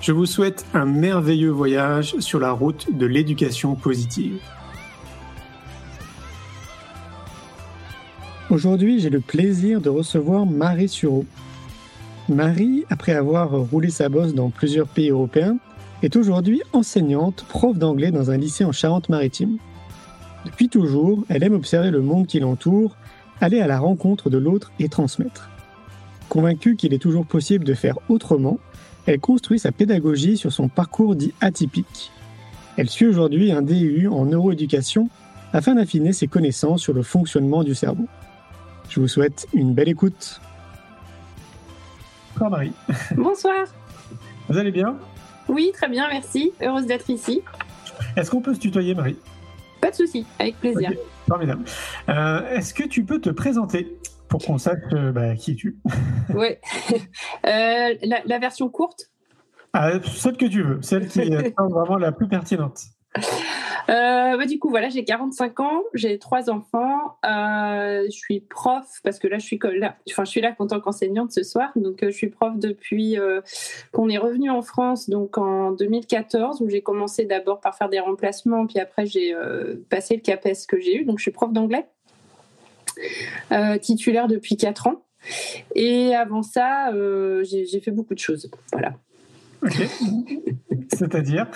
Je vous souhaite un merveilleux voyage sur la route de l'éducation positive. Aujourd'hui, j'ai le plaisir de recevoir Marie Sureau. Marie, après avoir roulé sa bosse dans plusieurs pays européens, est aujourd'hui enseignante, prof d'anglais dans un lycée en Charente-Maritime. Depuis toujours, elle aime observer le monde qui l'entoure, aller à la rencontre de l'autre et transmettre. Convaincue qu'il est toujours possible de faire autrement, elle construit sa pédagogie sur son parcours dit atypique. Elle suit aujourd'hui un DU en neuroéducation afin d'affiner ses connaissances sur le fonctionnement du cerveau. Je vous souhaite une belle écoute. Bonsoir Marie. Bonsoir. Vous allez bien? Oui, très bien, merci. Heureuse d'être ici. Est-ce qu'on peut se tutoyer Marie? Pas de souci, avec plaisir. Formidable. Euh, est-ce que tu peux te présenter? Pour qu'on sache euh, bah, qui tu Oui. Euh, la, version courte? Ah, Celle que tu veux, celle qui est vraiment la plus pertinente. Euh, bah, du coup, voilà, j'ai 45 ans, j'ai trois enfants, euh, je suis prof parce que là, je suis là, enfin, je suis là en tant qu'enseignante ce soir. Donc, euh, je suis prof depuis qu'on est revenu en France, donc en 2014, où j'ai commencé d'abord par faire des remplacements, puis après j'ai passé le CAPES que j'ai eu. Donc, je suis prof d'anglais, titulaire depuis 4 ans. Et avant ça, j'ai fait beaucoup de choses. Voilà. Ok. C'est-à-dire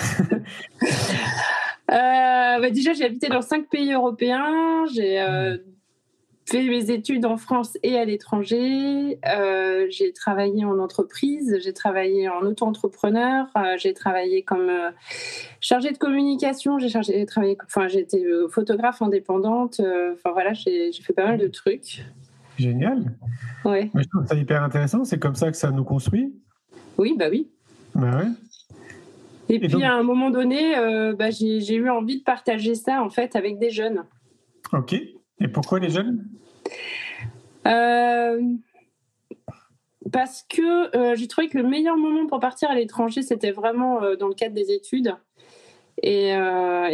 euh, bah, Déjà, j'ai habité dans cinq pays européens. J'ai euh, fait mes études en France et à l'étranger. Euh, j'ai travaillé en entreprise. J'ai travaillé en auto-entrepreneur. j'ai travaillé comme chargée de communication. J'ai chargé, travaillé, enfin, j'étais photographe indépendante. Enfin voilà, j'ai fait pas mal de trucs. Génial. Ouais. je trouve ça hyper intéressant. C'est comme ça que ça nous construit. Oui, bah oui. Bah ouais. Et, puis à un moment donné, euh, bah, j'ai eu envie de partager ça en fait avec des jeunes. Ok. Et pourquoi les jeunes? Euh, Parce que euh, j'ai trouvé que le meilleur moment pour partir à l'étranger, c'était vraiment dans le cadre des études. Et,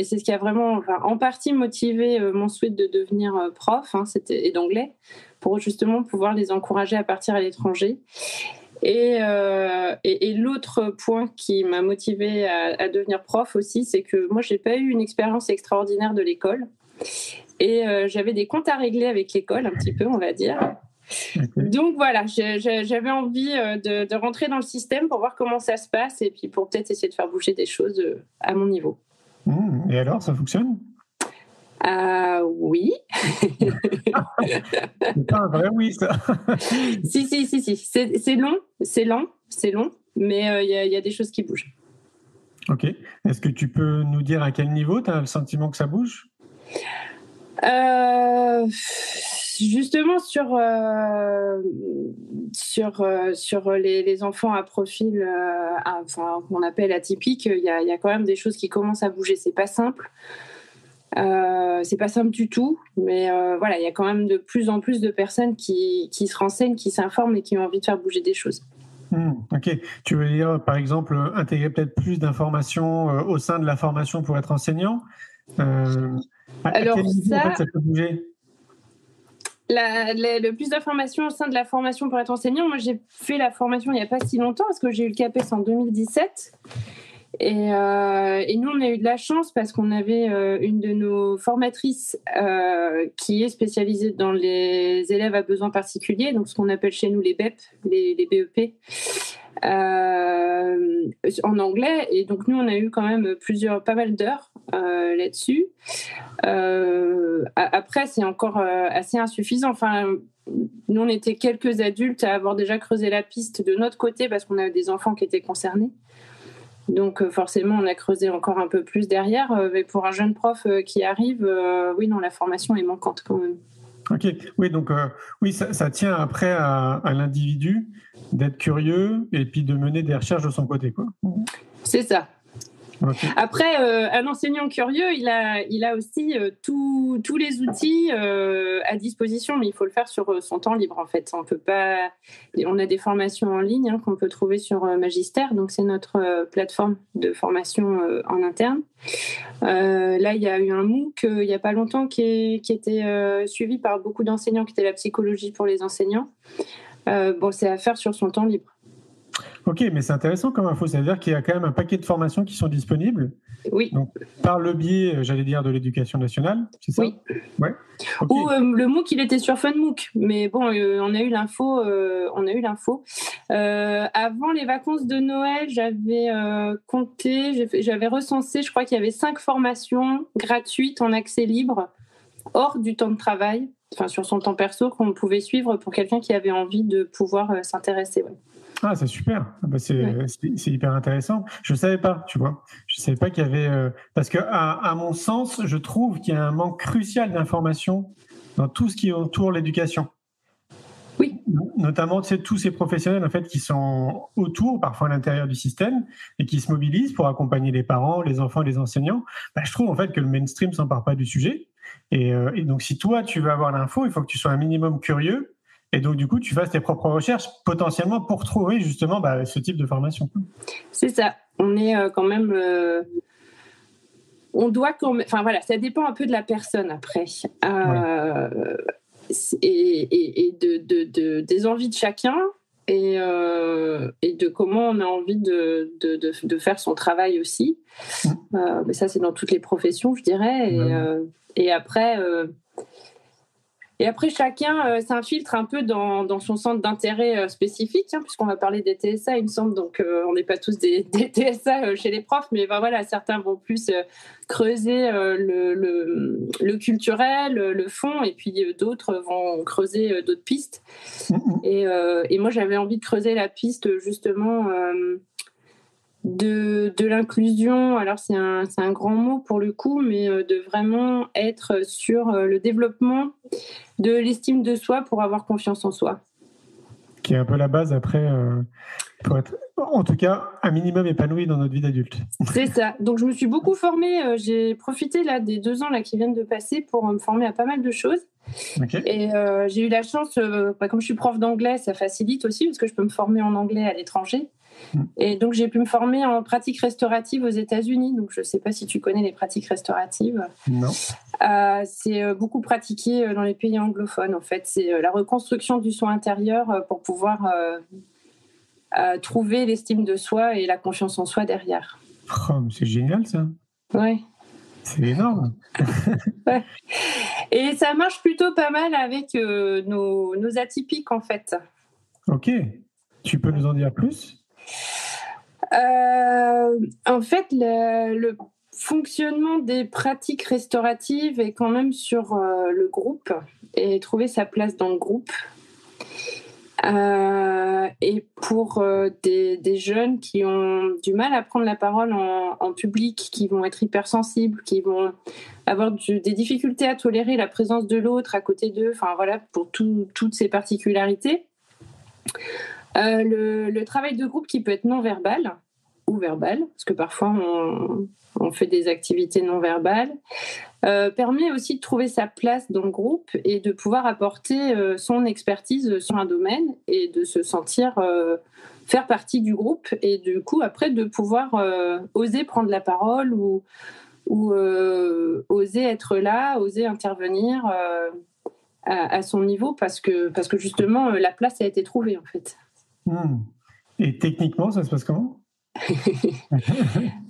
c'est ce qui a vraiment, en partie motivé mon souhait de devenir prof, hein, et d'anglais, pour justement pouvoir les encourager à partir à l'étranger. Euh, et, l'autre point qui m'a motivée à, devenir prof aussi, c'est que moi, j'ai pas eu une expérience extraordinaire de l'école. Et euh, j'avais des comptes à régler avec l'école, un petit peu, on va dire. Donc voilà, j'avais envie euh, de, rentrer dans le système pour voir comment ça se passe et puis pour peut-être essayer de faire bouger des choses à mon niveau. Mmh. Et alors, ça fonctionne? Euh, oui. c'est pas un vrai oui, ça. si, si, si, si. C'est long, c'est lent, c'est long, mais euh, il y, a des choses qui bougent. Ok. Est-ce que tu peux nous dire à quel niveau tu as le sentiment que ça bouge? Euh, Justement sur, euh, sur les, enfants à profil, qu'on appelle atypique, il y a, quand même des choses qui commencent à bouger. C'est pas simple. Euh, c'est pas simple du tout, mais euh, voilà, il y a quand même de plus en plus de personnes qui, se renseignent, qui s'informent et qui ont envie de faire bouger des choses. Hmm, ok. Tu veux dire, par exemple, intégrer peut-être plus d'informations euh, au sein de la formation pour être enseignant? Alors, ça, ça peut bouger? Le plus d'informations au sein de la formation pour être enseignant, moi j'ai fait la formation il n'y a pas si longtemps parce que j'ai eu le CAPES en 2017. Euh, et, nous, on a eu de la chance parce qu'on avait euh, une de nos formatrices euh, qui est spécialisée dans les élèves à besoins particuliers, donc ce qu'on appelle chez nous les BEP, les, BEP, en anglais. Et donc nous, on a eu quand même plusieurs, pas mal d'heures là-dessus. après, c'est encore assez insuffisant. Enfin, nous, on était quelques adultes à avoir déjà creusé la piste de notre côté parce qu'on a des enfants qui étaient concernés. Donc forcément, on a creusé encore un peu plus derrière. Mais pour un jeune prof qui arrive, oui, non, la formation est manquante quand même. Ok, oui, donc oui, ça, tient après à, l'individu d'être curieux et puis de mener des recherches de son côté, quoi. C'est ça. Après, euh, un enseignant curieux, il a, il a aussi euh, tous les outils euh, à disposition, mais il faut le faire sur son temps libre en fait. On peut pas. On a des formations en ligne hein, qu'on peut trouver sur Magister, donc c'est notre plateforme de formation en interne. là, il y a eu un MOOC il n'y a pas longtemps qui, qui était suivi par beaucoup d'enseignants, qui était la psychologie pour les enseignants. bon, c'est à faire sur son temps libre. Ok, mais c'est intéressant comme info. C'est-à-dire qu'il y a quand même un paquet de formations qui sont disponibles. Oui. Donc, par le biais, euh, j'allais dire, de l'éducation nationale, c'est ça Oui. Ouais. Ou euh, le MOOC, il était sur FunMOOC. Mais bon, euh, on a eu l'info. on a eu l'info. avant les vacances de Noël, j'avais compté, j'avais recensé, je crois qu'il y avait cinq formations gratuites en accès libre, hors du temps de travail, enfin sur son temps perso, qu'on pouvait suivre pour quelqu'un qui avait envie de pouvoir s'intéresser. Ah, c'est super. Ah, bah, c'est hyper intéressant. Je ne savais pas, tu vois. Je ne savais pas qu'il y avait. Euh, parce que, à, mon sens, je trouve qu'il y a un manque crucial d'informations dans tout ce qui entoure l'éducation. Oui. Notamment, tu tous ces professionnels en fait qui sont autour, parfois à l'intérieur du système, et qui se mobilisent pour accompagner les parents, les enfants, les enseignants. Bah, je trouve en fait que le mainstream s'empare pas du sujet. Et, euh, et donc, si toi tu veux avoir l'info, il faut que tu sois un minimum curieux et donc, du coup, tu fasses tes propres recherches potentiellement pour trouver justement bah, ce type de formation. C'est ça. On est euh, quand même. Euh, on doit quand même. Enfin, voilà, ça dépend un peu de la personne après. Euh, et, de, des envies de chacun et, et de comment on a envie de, de faire son travail aussi. Mm. mais ça, c'est dans toutes les professions, je dirais. Et, et après et après, chacun euh, s'infiltre un peu dans, dans, son centre d'intérêt euh, spécifique, hein, puisqu'on va parler des TSA, il me semble. Donc, euh, on n'est pas tous des, des TSA chez les profs, mais ben, voilà, certains vont plus creuser le, le, le, culturel, le fond, et puis d'autres vont creuser d'autres pistes. Mm-hmm. Et, et moi, j'avais envie de creuser la piste, justement de, de l'inclusion, alors c'est un, un, grand mot pour le coup, mais euh, de vraiment être sur euh, le développement de l'estime de soi pour avoir confiance en soi. Qui est un peu la base après euh, pour être, en tout cas, un minimum épanoui dans notre vie d'adulte. C'est ça. Donc je me suis beaucoup formée. J'ai profité là des deux ans là qui viennent de passer pour me former à pas mal de choses. Et j'ai eu la chance, bah, comme je suis prof d'anglais, ça facilite aussi parce que je peux me former en anglais à l'étranger. Et donc, j'ai pu me former en pratique restaurative aux États-Unis. Donc, je ne sais pas si tu connais les pratiques restauratives. Non. Euh, c'est euh, beaucoup pratiqué euh, dans les pays anglophones, en fait. C'est la reconstruction du soin intérieur pour pouvoir trouver l'estime de soi et la confiance en soi derrière. Oh, c'est génial, ça. Oui. C'est énorme. ouais. Et ça marche plutôt pas mal avec nos, nos atypiques, en fait. Ok. Tu peux nous en dire plus? En fait, le, fonctionnement des pratiques restauratives est quand même sur euh, le groupe et trouver sa place dans le groupe. Euh, et pour des, jeunes qui ont du mal à prendre la parole en, public, qui vont être hypersensibles, qui vont avoir des difficultés à tolérer la présence de l'autre à côté d'eux, enfin voilà, pour toutes ces particularités. Euh, le, travail de groupe qui peut être non verbal ou verbal, parce que parfois on, fait des activités non verbales, euh, permet aussi de trouver sa place dans le groupe et de pouvoir apporter euh, son expertise sur un domaine et de se sentir faire partie du groupe et du coup après de pouvoir oser prendre la parole ou, oser être là, oser intervenir. À, son niveau parce parce que justement la place a été trouvée en fait. Hmm. Et techniquement, ça se passe comment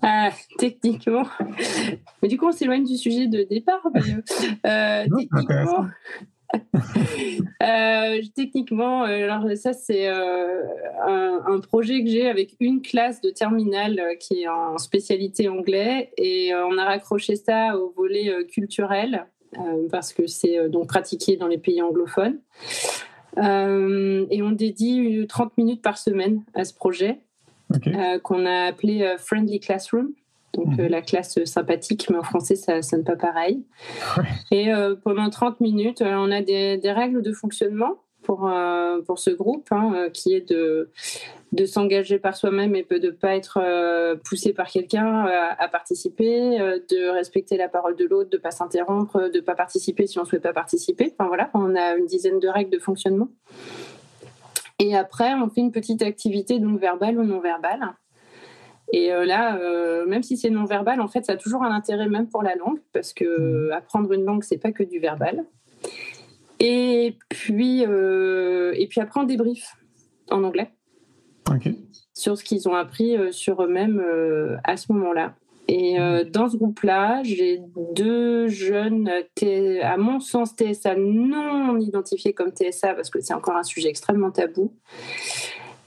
ah, techniquement, mais du coup on s'éloigne du sujet de départ. Euh, techniquement, Euh, techniquement, euh, alors ça c'est euh, un, projet que j'ai avec une classe de terminale qui est en spécialité anglais et on a raccroché ça au volet culturel parce que c'est donc pratiqué dans les pays anglophones. Et on dédie 30 minutes par semaine à ce projet qu'on a appelé Friendly Classroom donc mhm. euh, la classe sympathique, mais en français ça sonne pas pareil. Et euh, pendant 30 minutes, euh, on a des, des, règles de fonctionnement pour, pour ce groupe, hein, qui est de, de s'engager par soi-même et de ne pas être poussé par quelqu'un à, participer, de respecter la parole de l'autre, de ne pas s'interrompre, de ne pas participer si on ne souhaite pas participer. Enfin voilà, on a une dizaine de règles de fonctionnement. Et après, on fait une petite activité donc verbale ou non verbale et euh, là, euh, même si c'est non verbal, en fait, ça a toujours un intérêt même pour la langue, parce que mmh. apprendre une langue, c'est pas que du verbal. Et puis, euh, et puis après, on débrief en anglais sur ce qu'ils ont appris sur eux-mêmes à ce moment-là. Et mmh. dans ce groupe-là, j'ai deux jeunes, à mon sens, TSA non identifiés comme TSA, parce que c'est encore un sujet extrêmement tabou.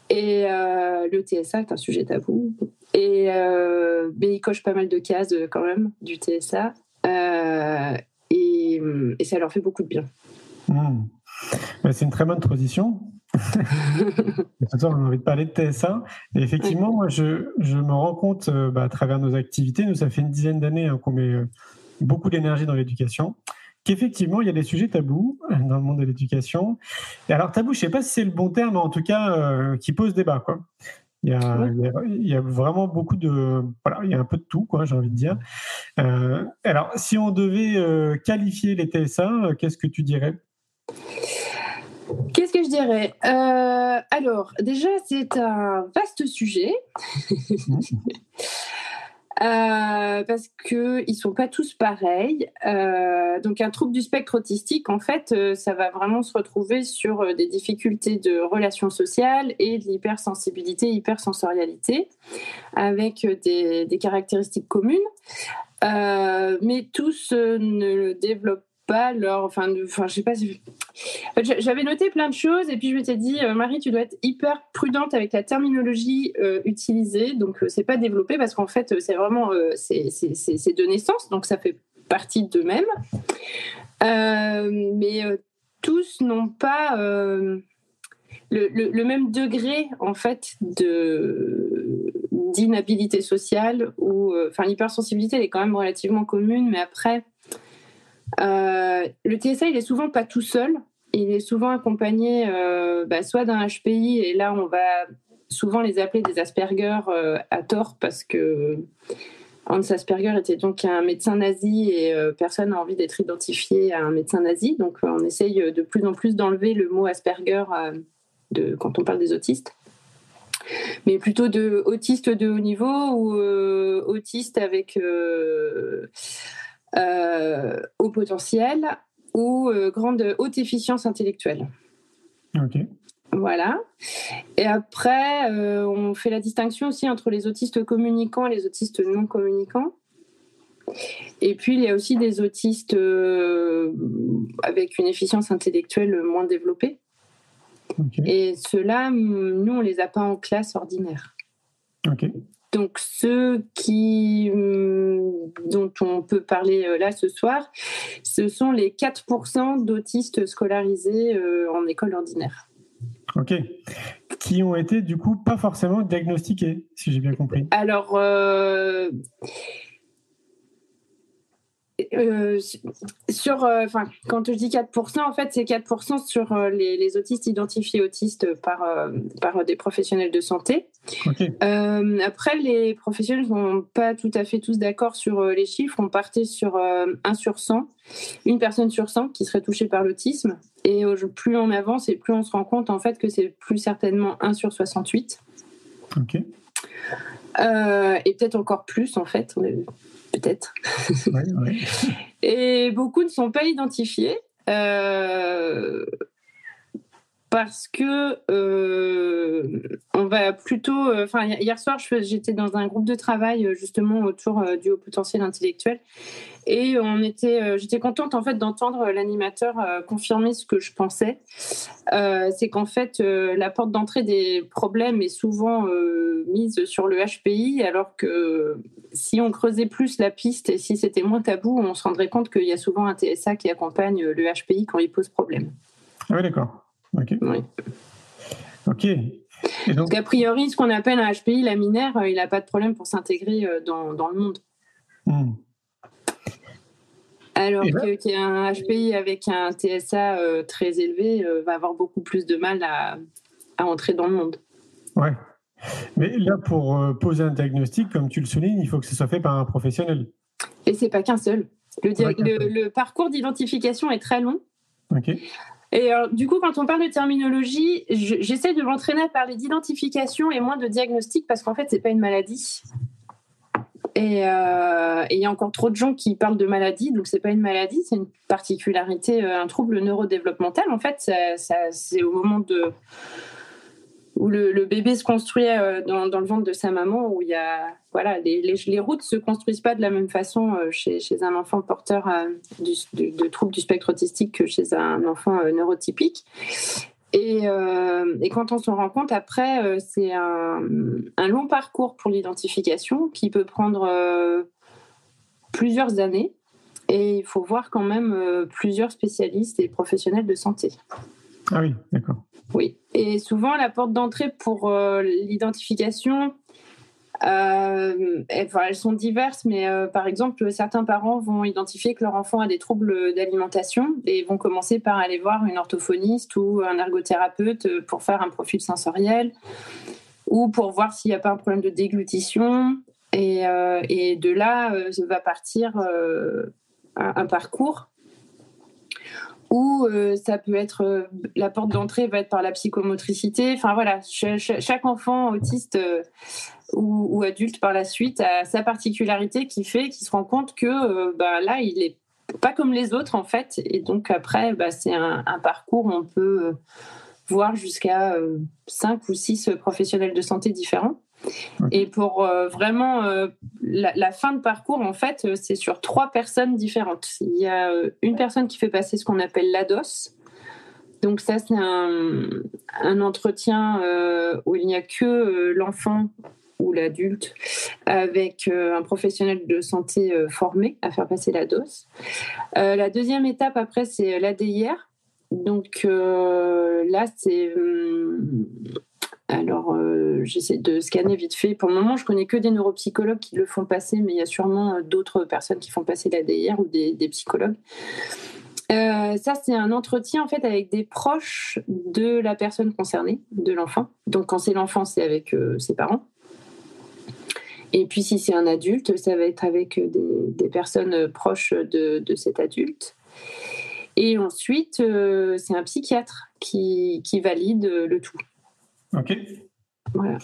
Et le TSA est un sujet tabou. Et euh, il coche pas mal de cases euh, quand même du TSA. Euh, et, et, ça leur fait beaucoup de bien. Hmm. C'est une très bonne transition. on a envie de parler de TSA. Et effectivement, moi, je, je, me rends compte bah, à travers nos activités, nous, ça fait une dizaine d'années hein, qu'on met beaucoup d'énergie dans l'éducation, qu'effectivement, il y a des sujets tabous dans le monde de l'éducation. Et alors, tabou, je ne sais pas si c'est le bon terme, mais en tout cas, qui pose débat. Quoi. Il y, a, il y, a, vraiment beaucoup de. Voilà, il y a un peu de tout, quoi, j'ai envie de dire. Euh, alors, si on devait euh, qualifier les TSA, euh, qu'est-ce que tu dirais? Qu'est-ce que je dirais? Alors, déjà, c'est un vaste sujet. Euh, parce qu'ils ne sont pas tous pareils. Euh, donc un trouble du spectre autistique, en fait, euh, ça va vraiment se retrouver sur des difficultés de relations sociales et de l'hypersensibilité, hypersensorialité, avec des, des caractéristiques communes. mais tous ne le développent pas leur. Enfin, enfin je sais pas. J'avais noté plein de choses et puis je m'étais dit, euh, Marie, tu dois être hyper prudente avec la terminologie euh, utilisée. Donc, euh, c'est pas développé parce qu'en fait, c'est vraiment. c'est de naissance, donc ça fait partie d'eux-mêmes. mais tous n'ont pas. Le, le, même degré en fait d'inhabilité sociale ou enfin l'hypersensibilité elle est quand même relativement commune mais après euh, le TSA, il est souvent pas tout seul. Il est souvent accompagné euh, bah, soit d'un HPI, et là, on va souvent les appeler des Asperger euh, à tort parce que Hans Asperger était donc un médecin nazi et personne n'a envie d'être identifié à un médecin nazi. Donc, on essaye de plus en plus d'enlever le mot Asperger de, quand on parle des autistes mais plutôt de autistes de haut niveau ou autistes avec euh, au potentiel ou euh, grande haute efficience intellectuelle. Ok. Voilà. Et après, euh, on fait la distinction aussi entre les autistes communicants et les autistes non communicants. Et puis, il y a aussi des autistes avec une efficience intellectuelle moins développée. Et ceux-là, nous, on les a pas en classe ordinaire. Ok. Donc ceux qui, hum, dont on peut parler euh, là ce soir, ce sont les 4% d'autistes scolarisés euh, en école ordinaire. Ok. Qui ont été du coup pas forcément diagnostiqués, si j'ai bien compris. Alors, euh, euh, sur, euh, quand je dis 4%, en fait, c'est 4% sur euh, les, autistes identifiés autistes par, par des professionnels de santé. après, les professionnels ne sont pas tout à fait tous d'accord sur les chiffres. On partait sur 1 sur 100, une personne sur 100 qui serait touchée par l'autisme. Et plus on avance et plus on se rend compte en fait que c'est plus certainement 1 sur 68. Ok. et peut-être encore plus en fait peut-être. et beaucoup ne sont pas identifiés. Euh, parce que euh, va plutôt. euh, Enfin, hier soir, j'étais dans un groupe de travail euh, justement autour euh, du haut potentiel intellectuel, et on était. J'étais contente en fait d'entendre l'animateur confirmer ce que je pensais. Euh, C'est qu'en fait, la porte d'entrée des problèmes est souvent euh, mise sur le HPI, alors que si on creusait plus la piste et si c'était moins tabou, on se rendrait compte qu'il y a souvent un TSA qui accompagne le HPI quand il pose problème. Ah oui, d'accord. Ok. Oui. Ok. Parce qu'a priori, ce qu'on appelle un HPI laminaire, euh, il n'a pas de problème pour s'intégrer euh, dans, dans le monde. hmm. Alors qu'un HPI avec un TSA euh, très élevé euh, va avoir beaucoup plus de mal à, à entrer dans le monde. ouais. Mais là, pour euh, poser un diagnostic, comme tu le soulignes, il faut que ce soit fait par un professionnel. Et c'est pas qu'un seul. Le, le- parcours d'identification est très long. Ok. Et alors, du coup, quand on parle de terminologie, je- j'essaie de m'entraîner à parler d'identification et moins de diagnostic parce qu'en fait, c'est pas une maladie. Et euh, et il y a encore trop de gens qui parlent de maladie, donc c'est pas une maladie, c'est une particularité, euh, un trouble neurodéveloppemental. En fait, c'est au moment où le, bébé se construit euh, dans le ventre de sa maman, où il y a voilà les, les, les routes se construisent pas de la même façon euh, chez, chez un enfant porteur euh, du, de troubles du spectre autistique que chez un enfant euh, neurotypique. Et, euh, et quand on s'en rend compte, après, euh, c'est un, un long parcours pour l'identification qui peut prendre euh, plusieurs années. Et il faut voir quand même plusieurs spécialistes et professionnels de santé. Ah oui, d'accord. Oui, et souvent la porte d'entrée pour l'identification, euh, elles, sont diverses, mais euh, par exemple, certains parents vont identifier que leur enfant a des troubles d'alimentation et vont commencer par aller voir une orthophoniste ou un ergothérapeute pour faire un profil sensoriel ou pour voir s'il n'y a pas un problème de déglutition. Et, euh, de là, euh, va partir euh, un parcours où euh, ça peut être euh, la porte d'entrée va être par la psychomotricité. Enfin voilà, cha- cha- chaque enfant autiste euh, ou, ou adulte par la suite a sa particularité qui fait qu'il se rend compte que bah, là il est pas comme les autres en fait, et donc après bah, c'est un, un parcours où on peut voir jusqu'à cinq ou six professionnels de santé différents. Et pour euh, vraiment euh, la, fin de parcours, en fait, euh, c'est sur trois personnes différentes. Il y a une personne qui fait passer ce qu'on appelle l'ADOS. Donc ça, c'est un, un entretien où il n'y a que l'enfant ou l'adulte avec un professionnel de santé formé à faire passer la dose. Euh, la deuxième étape après, c'est l'ADIR. Donc là, c'est... alors, euh, j'essaie de scanner vite fait. Pour le moment, je connais que des neuropsychologues qui le font passer, mais il y a sûrement euh, d'autres personnes qui font passer l'ADIR ou des, psychologues. Euh, ça, c'est un entretien en fait avec des proches de la personne concernée, de l'enfant. Donc, quand c'est l'enfant, c'est avec ses parents. Et puis, si c'est un adulte, ça va être avec des, personnes proches de, cet adulte. Et ensuite, c'est un psychiatre qui, valide le tout. Ok. Voilà.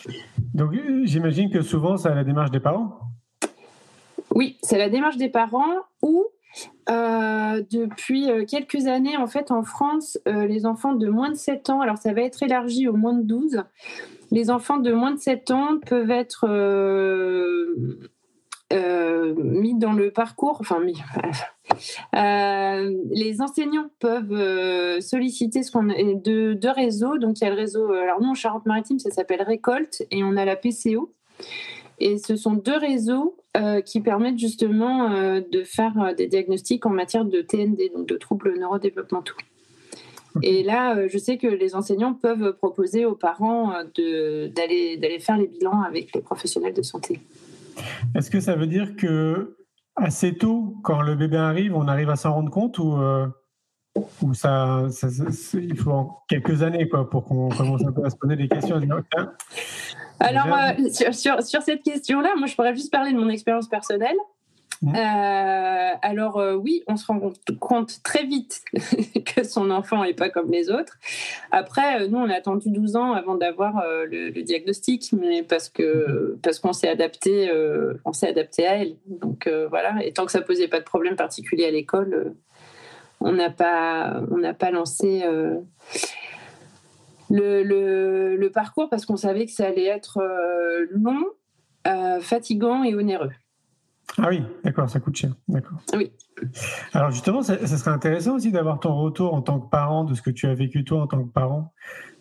Donc, euh, j'imagine que souvent, c'est à la démarche des parents? Oui, c'est la démarche des parents ou euh, depuis euh, quelques années, en fait, en France, euh, les enfants de moins de 7 ans, alors ça va être élargi aux moins de 12, les enfants de moins de 7 ans peuvent être euh, euh, mis dans le parcours, enfin, mis, euh, les enseignants peuvent euh, solliciter ce qu'on a deux, deux réseaux. Donc, il y a le réseau, alors nous, en Charente-Maritime, ça s'appelle Récolte et on a la PCO. Et ce sont deux réseaux qui permettent justement de faire des diagnostics en matière de TND, donc de troubles neurodéveloppementaux. Et là, je sais que les enseignants peuvent proposer aux parents de- d'aller d'aller faire les bilans avec les professionnels de santé. Est-ce que ça veut dire que assez tôt, quand le bébé arrive, on arrive à s'en rendre compte ou, euh, ou ça, ça- ça- c'est- il faut en quelques années quoi, pour qu'on commence un peu à se poser des questions Alors, euh, sur, sur, sur cette question-là, moi, je pourrais juste parler de mon expérience personnelle. Mhm. Euh, alors, euh, oui, on se rend compte- très vite que son enfant n'est pas comme les autres. Après, euh, nous, on a attendu 12 ans avant d'avoir euh, le, le diagnostic, mais parce que parce qu'on s'est adapté, on s'est adapté à elle. Donc voilà. Et tant que ça posait pas de problème particulier à l'école, on n'a pas on n'a pas lancé. le, le, parcours parce qu'on savait que ça allait être long, fatigant et onéreux. Ah oui, d'accord, ça coûte cher. D'accord. Oui. Alors justement, ça, serait intéressant aussi d'avoir ton retour en tant que parent de ce que tu as vécu toi en tant que parent.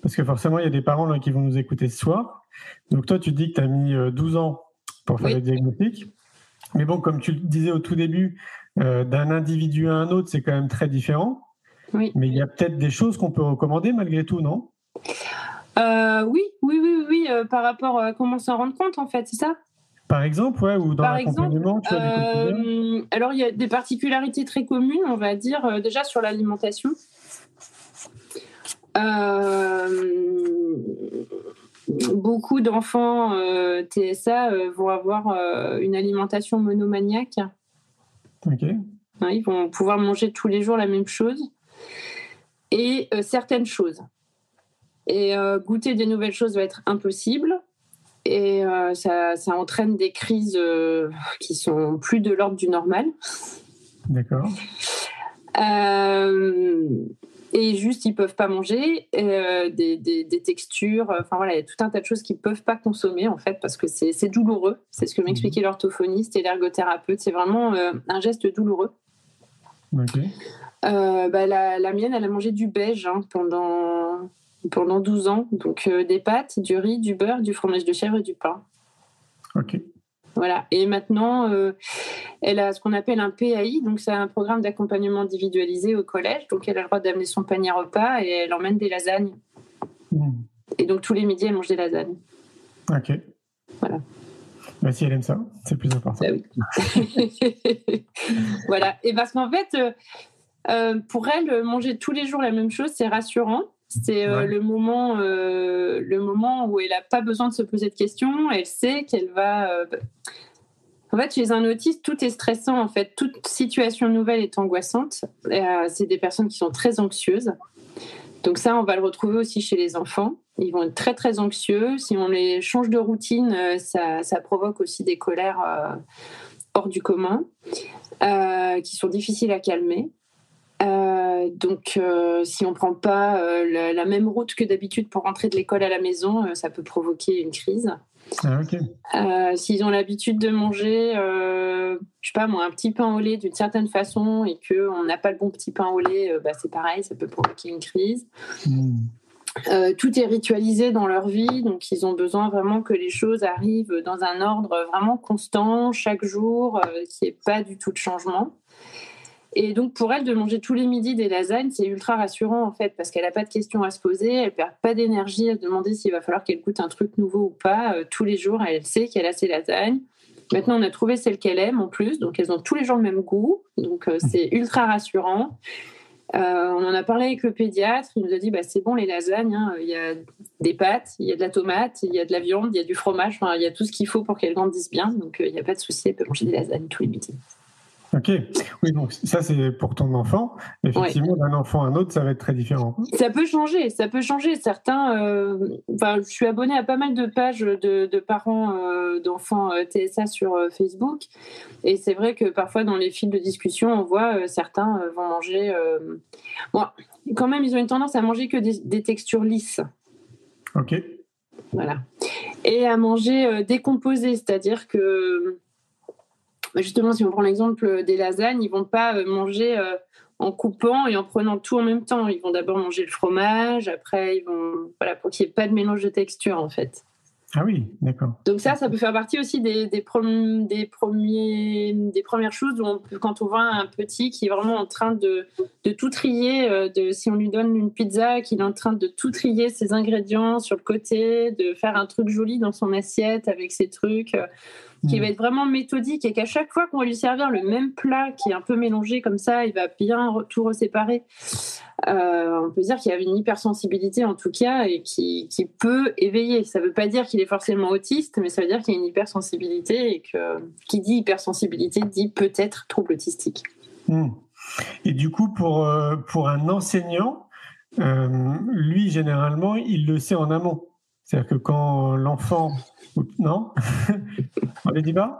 Parce que forcément, il y a des parents là, qui vont nous écouter ce soir. Donc toi, tu dis que tu as mis 12 euh, ans pour faire le diagnostic. Mais bon, comme tu le disais au tout début, euh, d'un individu à un autre, c'est quand même très différent. Oui. Mais il y a peut-être des choses qu'on peut recommander malgré tout, non? Euh, Oui, oui, oui, oui, par rapport à comment s'en rendre compte, en fait, c'est ça? Par exemple, ouais, ou dans l'accompagnement, euh, Alors, il y a des particularités très communes, on va dire, euh, déjà sur l'alimentation. Euh, beaucoup d'enfants TSA vont avoir une alimentation monomaniaque. Ok. ils vont pouvoir manger tous les jours la même chose et certaines choses. Et goûter des nouvelles choses va être impossible et euh, ça, entraîne des crises euh, qui sont plus de l'ordre du normal. D'accord. Euh, et juste, ils peuvent pas manger des, textures. Enfin voilà, il y a tout un tas de choses qu'ils peuvent pas consommer en fait parce que c'est douloureux. C'est ce que m'expliquait mhm. l'orthophoniste et l'ergothérapeute. C'est vraiment un geste douloureux. Ok. Bah, la, mienne, elle a mangé du beige hein, pendant pendant 12 ans. Donc euh, des pâtes, du riz, du beurre, du fromage de chèvre et du pain. Ok. Voilà. Et maintenant, euh, elle a ce qu'on appelle un PAI, donc c'est un programme d'accompagnement individualisé au collège. Donc elle a le droit d'amener son panier repas et elle emmène des lasagnes. Hmm. Et donc tous les midis, elle mange des lasagnes. Ok. Voilà. Bah, si elle aime ça, c'est plus important. Bah oui. voilà. Et parce qu'en fait, euh, pour elle, manger tous les jours la même chose, c'est rassurant. C'est euh, le moment, euh, le moment où elle n'a pas besoin de se poser de questions. Elle sait qu'elle va. Euh, en fait, chez un autiste, tout est stressant. En fait, toute situation nouvelle est angoissante. c'est des personnes qui sont très anxieuses. Donc ça, on va le retrouver aussi chez les enfants. Ils vont être très très anxieux. Si on les change de routine, ça, ça provoque aussi des colères hors du commun, qui sont difficiles à calmer. Euh, donc, euh, si on prend pas euh, la, même route que d'habitude pour rentrer de l'école à la maison, ça peut provoquer une crise. Ah, s'ils ont l'habitude de manger, je sais pas moi, un petit pain au lait d'une certaine façon et que on n'a pas le bon petit pain au lait, bah, c'est pareil, ça peut provoquer une crise. Hmm. tout est ritualisé dans leur vie, donc ils ont besoin vraiment que les choses arrivent dans un ordre vraiment constant, chaque jour, qu'il n'y ait pas du tout de changement. Et donc pour elle, de manger tous les midis des lasagnes, c'est ultra rassurant en fait, parce qu'elle n'a pas de questions à se poser, elle perd pas d'énergie à se demander s'il va falloir qu'elle goûte un truc nouveau ou pas. Euh, tous les jours, elle sait qu'elle a ses lasagnes. Maintenant, on a trouvé celle qu'elle aime en plus, donc elles ont tous les jours le même goût, donc euh, c'est ultra rassurant. Euh, on en a parlé avec le pédiatre, il nous a dit bah, c'est bon les lasagnes, hein, il y a des pâtes, il y a de la tomate, il y a de la viande, il y a du fromage, il y a tout ce qu'il faut pour qu'elle grandisse bien, donc il n'y a pas de souci, elle peut manger des lasagnes tous les midis. Ok, oui, donc ça c'est pour ton enfant. Effectivement, d'un enfant à un autre, ça va être très différent. Ça peut changer, ça peut changer. Certains, euh, enfin, je suis abonnée à pas mal de pages de, parents euh, d'enfants euh, TSA sur Facebook, et c'est vrai que parfois dans les fils de discussion, on voit certains vont manger. Bon, quand même, ils ont une tendance à manger que des, des textures lisses. Ok. Voilà. Et à manger décomposé, c'est-à-dire que justement, si on prend l'exemple des lasagnes, ils vont pas euh, manger euh, en coupant et en prenant tout en même temps. Ils vont d'abord manger le fromage, après ils vont voilà pour qu'il n'y ait pas de mélange de texture en fait. Ah oui, d'accord. Donc ça, ça peut faire partie aussi des, des, des, premiers, des premières choses où on quand on voit un petit qui est vraiment en train de, de tout trier, euh, de, si on lui donne une pizza, qu'il est en train de tout trier ses ingrédients sur le côté, de faire un truc joli dans son assiette avec ses trucs qui hmm. va être vraiment méthodique et qu'à chaque fois qu'on va lui servir le même plat qui est un peu mélangé comme ça, il va bien tout reséparer. Euh, on peut dire qu'il y a une hypersensibilité en tout cas et qui, qui peut éveiller. Ça ne veut pas dire qu'il est forcément autiste, mais ça veut dire qu'il y a une hypersensibilité et que qui dit hypersensibilité dit peut-être trouble autistique. Hmm. Et du coup, pour, euh, pour un enseignant, euh, lui, généralement, il le sait en amont. C'est-à-dire que quand l'enfant non? On ne dit pas?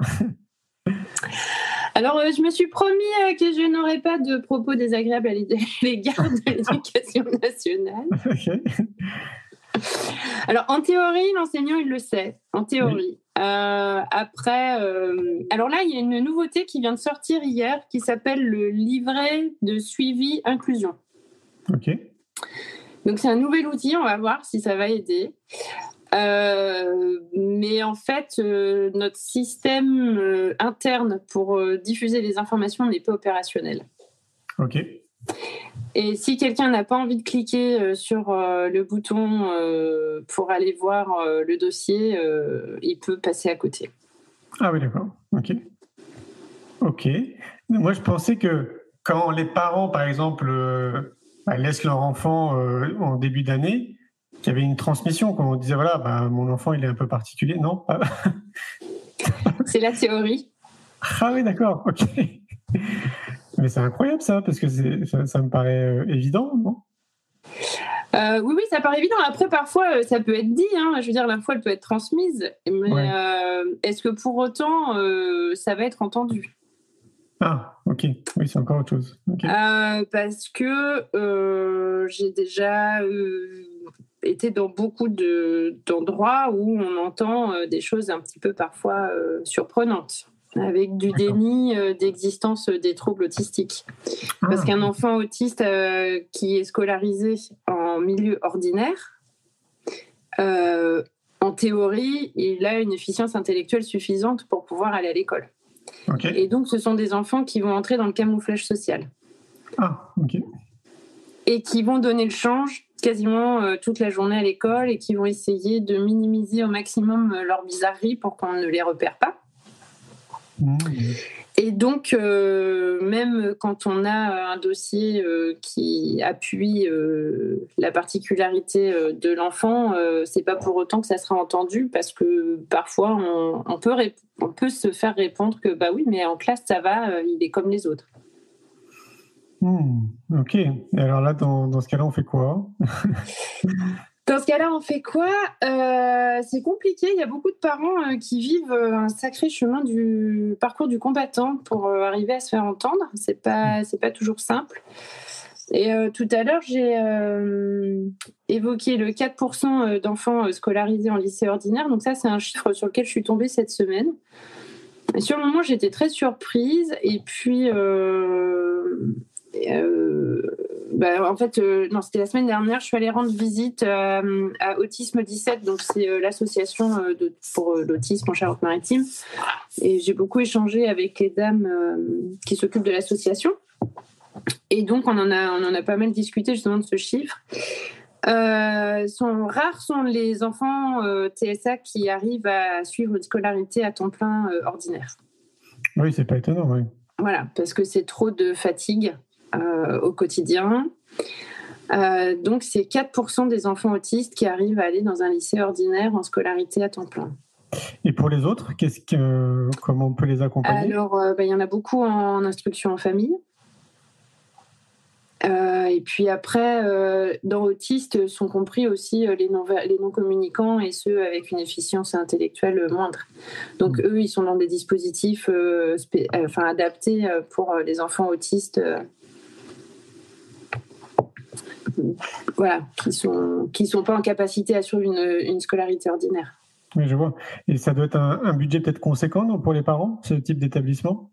Alors, euh, je me suis promis euh, que je n'aurais pas de propos désagréables à l'égard de l'éducation nationale. Alors, en théorie, l'enseignant, il le sait. En théorie. Euh, après, euh, alors là, il y a une nouveauté qui vient de sortir hier qui s'appelle le livret de suivi inclusion. Ok. Donc, c'est un nouvel outil. On va voir si ça va aider. Euh, mais en fait, notre système interne pour diffuser les informations n'est pas opérationnel. Ok. Et si quelqu'un n'a pas envie de cliquer euh, sur euh, le bouton euh, pour aller voir le dossier, il peut passer à côté. Ah oui, d'accord. Ok. Ok. Moi, je pensais que quand les parents, par exemple, bah, laissent leur enfant en début d'année, qu'il y avait une transmission, quand on disait voilà, bah, mon enfant il est un peu particulier, non C'est la théorie. Ah oui, d'accord. Ok. Mais c'est incroyable ça, parce que ça, ça, me paraît euh, évident, non? Euh, oui, oui, ça paraît évident. Après, parfois, euh, ça peut être dit. Hein. Je veux dire, l'info, elle peut être transmise. Mais est-ce que pour autant, ça va être entendu? Ah, ok. Oui, c'est encore autre chose. parce que j'ai déjà été dans beaucoup d'endroits où on entend des choses un petit peu parfois surprenantes avec du déni euh, d'existence des troubles autistiques. Parce ah. qu'un enfant autiste euh, qui est scolarisé en milieu ordinaire, euh, en théorie, il a une efficience intellectuelle suffisante pour pouvoir aller à l'école. Et donc, ce sont des enfants qui vont entrer dans le camouflage social. Ah, ok. Et qui vont donner le change quasiment toute la journée à l'école et qui vont essayer de minimiser au maximum leur bizarrerie pour qu'on ne les repère pas. Et donc, euh, même quand on a un dossier euh, qui appuie euh, la particularité de l'enfant, c'est pas pour autant que ça sera entendu parce que parfois on, peut, on peut se faire répondre que bah oui, mais en classe ça va, il est comme les autres. Hmm, ok. Et alors là, dans, dans ce cas-là, on fait quoi? Dans ce cas-là, on fait quoi? Euh, C'est compliqué. Il y a beaucoup de parents euh, qui vivent euh, un sacré chemin du parcours du combattant pour arriver à se faire entendre. C'est pas, c'est pas toujours simple. Et tout à l'heure, j'ai évoqué le 4% d'enfants scolarisés en lycée ordinaire. Donc ça, c'est un chiffre sur lequel je suis tombée cette semaine. Et sur le moment, j'étais très surprise. Et puis, bah, en fait, euh, non, c'était la semaine dernière, je suis allée rendre visite euh, à Autisme 17, donc c'est euh, l'association pour l'autisme en Charente-Maritime. Et j'ai beaucoup échangé avec les dames qui s'occupent de l'association. Et donc, on en, a, on en a pas mal discuté justement de ce chiffre. sont rares sont les enfants TSA qui arrivent à suivre une scolarité à temps plein ordinaire. Oui, c'est pas étonnant, oui. Voilà, parce que c'est trop de fatigue euh, au quotidien. Euh, donc, c'est 4% des enfants autistes qui arrivent à aller dans un lycée ordinaire en scolarité à temps plein. Et pour les autres, qu'est-ce que, comment on peut les accompagner? Alors, euh, bah, il y en a beaucoup en instruction en famille. et puis après, dans autistes sont compris aussi les non-communicants et ceux avec une efficience intellectuelle moindre. Donc mmh. eux, ils sont dans des dispositifs enfin, adaptés pour les enfants autistes voilà, qui sont qui sont pas en capacité à suivre une, scolarité ordinaire. Oui, je vois. Et ça doit être un, budget peut-être conséquent pour les parents, ce type d'établissement?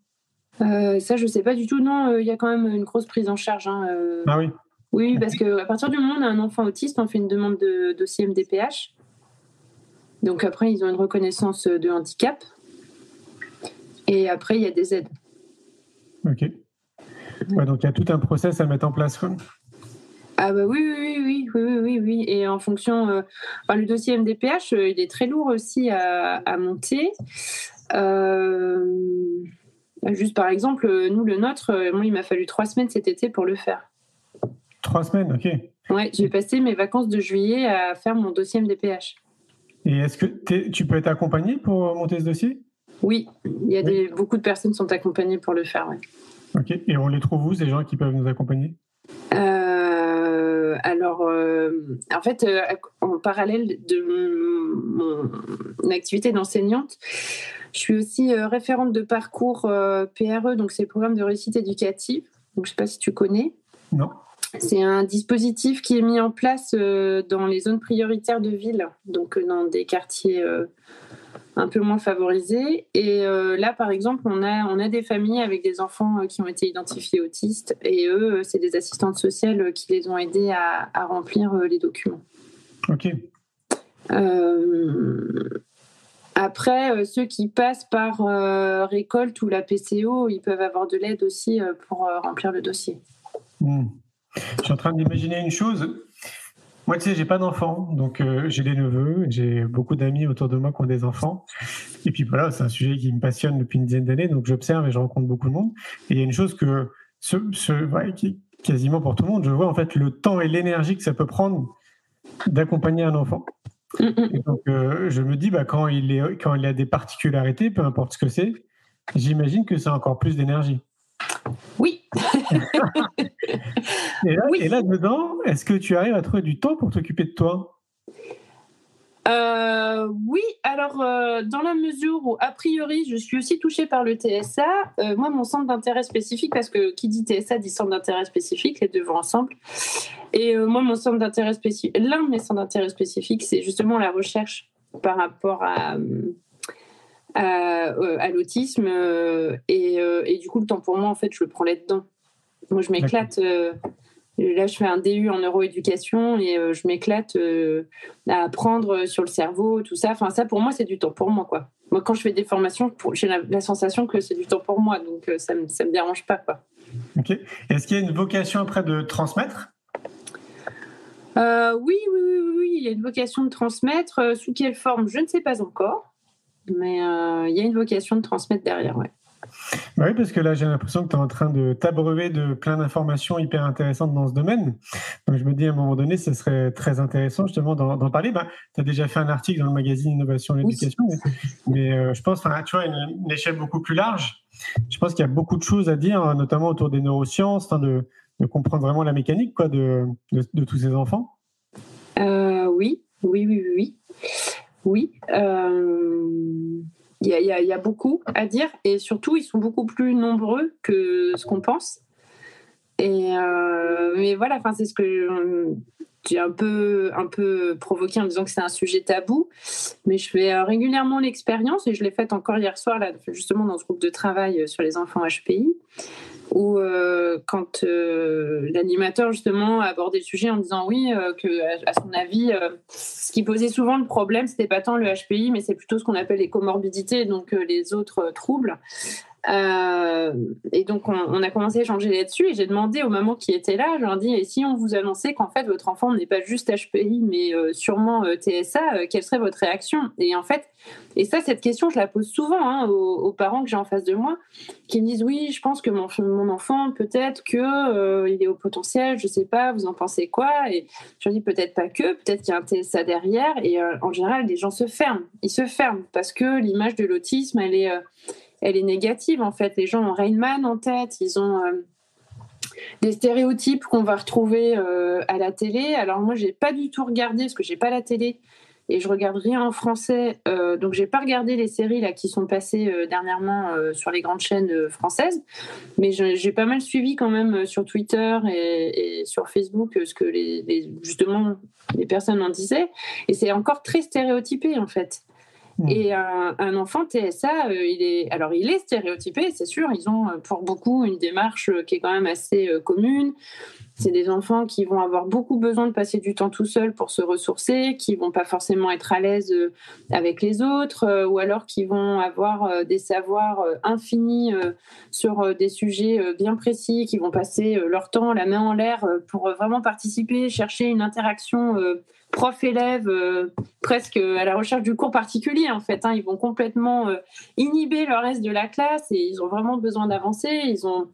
Euh, Ça, je ne sais pas du tout. Non, euh, il y a quand même une grosse prise en charge. Hein, euh. Ah oui Oui, parce qu'à partir du moment où on a un enfant autiste, on fait une demande de dossier MDPH. Donc après, ils ont une reconnaissance de handicap. Et après, il y a des aides. Ok. donc il y a tout un process à mettre en place. Ah bah oui, oui, oui, oui, oui, oui, Et en fonction, euh, le dossier MDPH, euh, il est très lourd aussi à, monter. Euh, juste par exemple, nous, le nôtre, moi, il m'a fallu trois semaines cet été pour le faire. Trois semaines, ok. Ouais, j'ai passé mes vacances de juillet à faire mon dossier MDPH. Et est-ce que tu peux être accompagné pour monter ce dossier? Oui, il y a Des, beaucoup de personnes sont accompagnées pour le faire. Ouais. Ok, et on les trouve où, ces gens qui peuvent nous accompagner? Euh, alors, euh, en fait, euh, en parallèle de mon activité d'enseignante, je suis aussi référente de parcours PRE, donc c'est le programme de réussite éducative. Donc, je ne sais pas si tu connais. Non. c'est un dispositif qui est mis en place dans les zones prioritaires de ville, donc dans des quartiers un peu moins favorisés. Et là, par exemple, on a, on a des familles avec des enfants qui ont été identifiés autistes et eux, c'est des assistantes sociales qui les ont aidés à, à remplir les documents. Ok. Après, euh, ceux qui passent par euh, récolte ou la PCO, ils peuvent avoir de l'aide aussi euh, pour remplir le dossier. Hmm. Je suis en train d'imaginer une chose. Moi, tu sais, j'ai pas d'enfants, donc j'ai des neveux, j'ai beaucoup d'amis autour de moi qui ont des enfants. Et puis voilà, c'est un sujet qui me passionne depuis une dizaine d'années, donc j'observe et je rencontre beaucoup de monde. Et il y a une chose que, ce, ce qui, quasiment pour tout le monde, je vois en fait le temps et l'énergie que ça peut prendre d'accompagner un enfant. Et donc, euh, je me dis, bah, quand, il est, quand il a des particularités, peu importe ce que c'est, j'imagine que c'est encore plus d'énergie. Oui. Et là, dedans, est-ce que tu arrives à trouver du temps pour t'occuper de toi? Euh, oui, alors euh, dans la mesure où a priori je suis aussi touchée par le TSA, moi mon centre d'intérêt spécifique, parce que qui dit TSA dit centre d'intérêt spécifique, les deux vont ensemble. Et euh, moi, mon centre d'intérêt spécifique, l'un de mes centres d'intérêt spécifiques, c'est justement la recherche par rapport à, à, euh, l'autisme. Euh, et, du coup, le temps pour moi, en fait, je le prends là-dedans. Moi, je m'éclate. Là, je fais un DU en neuroéducation et je m'éclate à apprendre sur le cerveau, tout ça. Enfin, ça, pour moi, c'est du temps pour moi, quoi. Moi, quand je fais des formations, j'ai la, sensation que c'est du temps pour moi, donc ça ne me, ça me dérange pas, quoi. Ok. Est-ce qu'il y a une vocation après de transmettre? Euh, oui, oui, oui, oui, il y a une vocation de transmettre. Euh, sous quelle forme, je ne sais pas encore. Mais euh, il y a une vocation de transmettre derrière, ouais. Bah oui, parce que là, j'ai l'impression que tu es en train de t'abreuver de plein d'informations hyper intéressantes dans ce domaine. Donc, je me dis à un moment donné, ce serait très intéressant justement d'en parler. Bah, tu as déjà fait un article dans le magazine Innovation et l'éducation, mais, je pense, tu vois, une, une, échelle beaucoup plus large. Je pense qu'il y a beaucoup de choses à dire, notamment autour des neurosciences, de, de comprendre vraiment la mécanique quoi, de, de, tous ces enfants euh, Oui, oui, oui, oui. Oui. Euh, il y, a, beaucoup à dire et surtout, ils sont beaucoup plus nombreux que ce qu'on pense. Et euh, mais voilà, c'est ce que j'ai un peu, un peu provoqué en disant que c'est un sujet tabou, mais je fais régulièrement l'expérience et je l'ai faite encore hier soir, là, justement dans ce groupe de travail sur les enfants HPI, où euh, quand euh, l'animateur justement a abordé le sujet en disant oui euh, que son avis ce qui posait souvent le problème c'était pas tant le HPI mais c'est plutôt ce qu'on appelle les comorbidités donc les autres troubles euh, et donc, on, a commencé à échanger là-dessus. Et j'ai demandé aux mamans qui étaient là, je leur ai dit, et si on vous annonçait qu'en fait, votre enfant n'est pas juste HPI, mais euh, sûrement euh, TSA, quelle serait votre réaction? Et en fait, et ça, cette question, je la pose souvent hein, aux, parents que j'ai en face de moi, qui me disent, oui, je pense que mon, enfant, peut-être que il est au potentiel, je sais pas, vous en pensez quoi? Et je leur dis, peut-être pas que, peut-être qu'il y a un TSA derrière. Et en général, les gens se ferment. Ils se ferment parce que l'image de l'autisme, elle est elle est négative en fait. Les gens ont Rainman en tête, ils ont euh, des stéréotypes qu'on va retrouver euh, à la télé. Alors moi, j'ai pas du tout regardé parce que j'ai pas la télé et je regarde rien en français, euh, donc j'ai pas regardé les séries là qui sont passées dernièrement sur les grandes chaînes françaises, mais j'ai pas mal suivi quand même sur Twitter et, sur Facebook ce que les, justement les personnes en disaient, et c'est encore très stéréotypé en fait. Hmm. Et un, enfant TSA, euh, il est, alors il est stéréotypé, c'est sûr. Ils ont euh, pour beaucoup une démarche euh, qui est quand même assez commune. C'est des enfants qui vont avoir beaucoup besoin de passer du temps tout seul pour se ressourcer, qui vont pas forcément être à l'aise avec les autres, ou alors qui vont avoir des savoirs infinis sur des sujets bien précis, qui vont passer leur temps la main en l'air pour vraiment participer, chercher une interaction prof-élève euh, presque à la recherche du cours particulier en fait. Hein. Ils vont complètement euh, inhiber le reste de la classe et ils ont vraiment besoin d'avancer. Ils ont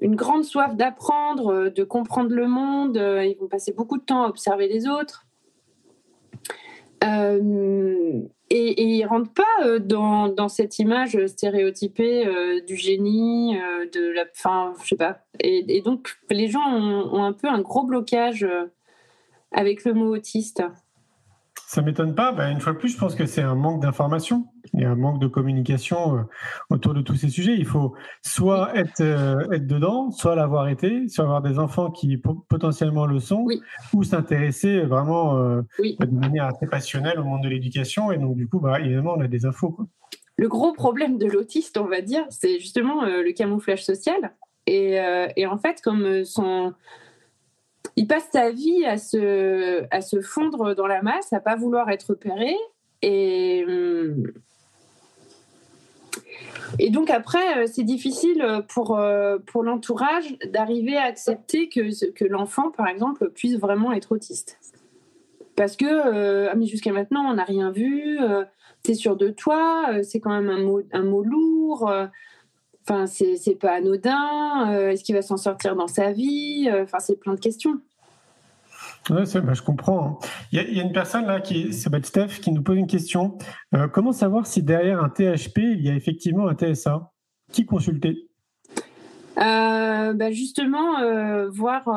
une grande soif d'apprendre, euh, de comprendre le monde. ils vont passer beaucoup de temps à observer les autres. et, ils rentrent pas dans, cette image stéréotypée du génie, de la, fin, je sais pas. Et, donc les gens ont, un peu un gros blocage avec le mot autiste Ça m'étonne pas. Bah, une fois de plus, je pense que c'est un manque d'information et un manque de communication euh, autour de tous ces sujets. Il faut soit être, euh, être dedans, soit l'avoir été, soit avoir des enfants qui potentiellement le sont, ou s'intéresser vraiment euh, de manière assez passionnelle au monde de l'éducation. Et donc, du coup, bah, évidemment, on a des infos. Le gros problème de l'autiste, on va dire, c'est justement le camouflage social. Et, et, en fait, comme son il passe sa vie à se, à se fondre dans la masse, à pas vouloir être repéré. Et, hum, et donc après, euh, c'est difficile pour, euh, pour l'entourage d'arriver à accepter que, que l'enfant, par exemple, puisse vraiment être autiste. Parce que, euh, ah, jusqu'à maintenant, on n'a rien vu, tu es sûr de toi, c'est quand même un mot, un mot lourd. Enfin, c'est pas anodin. Euh, est-ce qu'il va s'en sortir dans sa vie euh, Enfin, c'est plein de questions. Ouais, bah, je comprends. Hein. Il y, a une personne là qui s'appelle Steph qui nous pose une question. Euh, comment savoir si derrière un THP il y a effectivement un TSA Qui consulter? Bah, justement, voir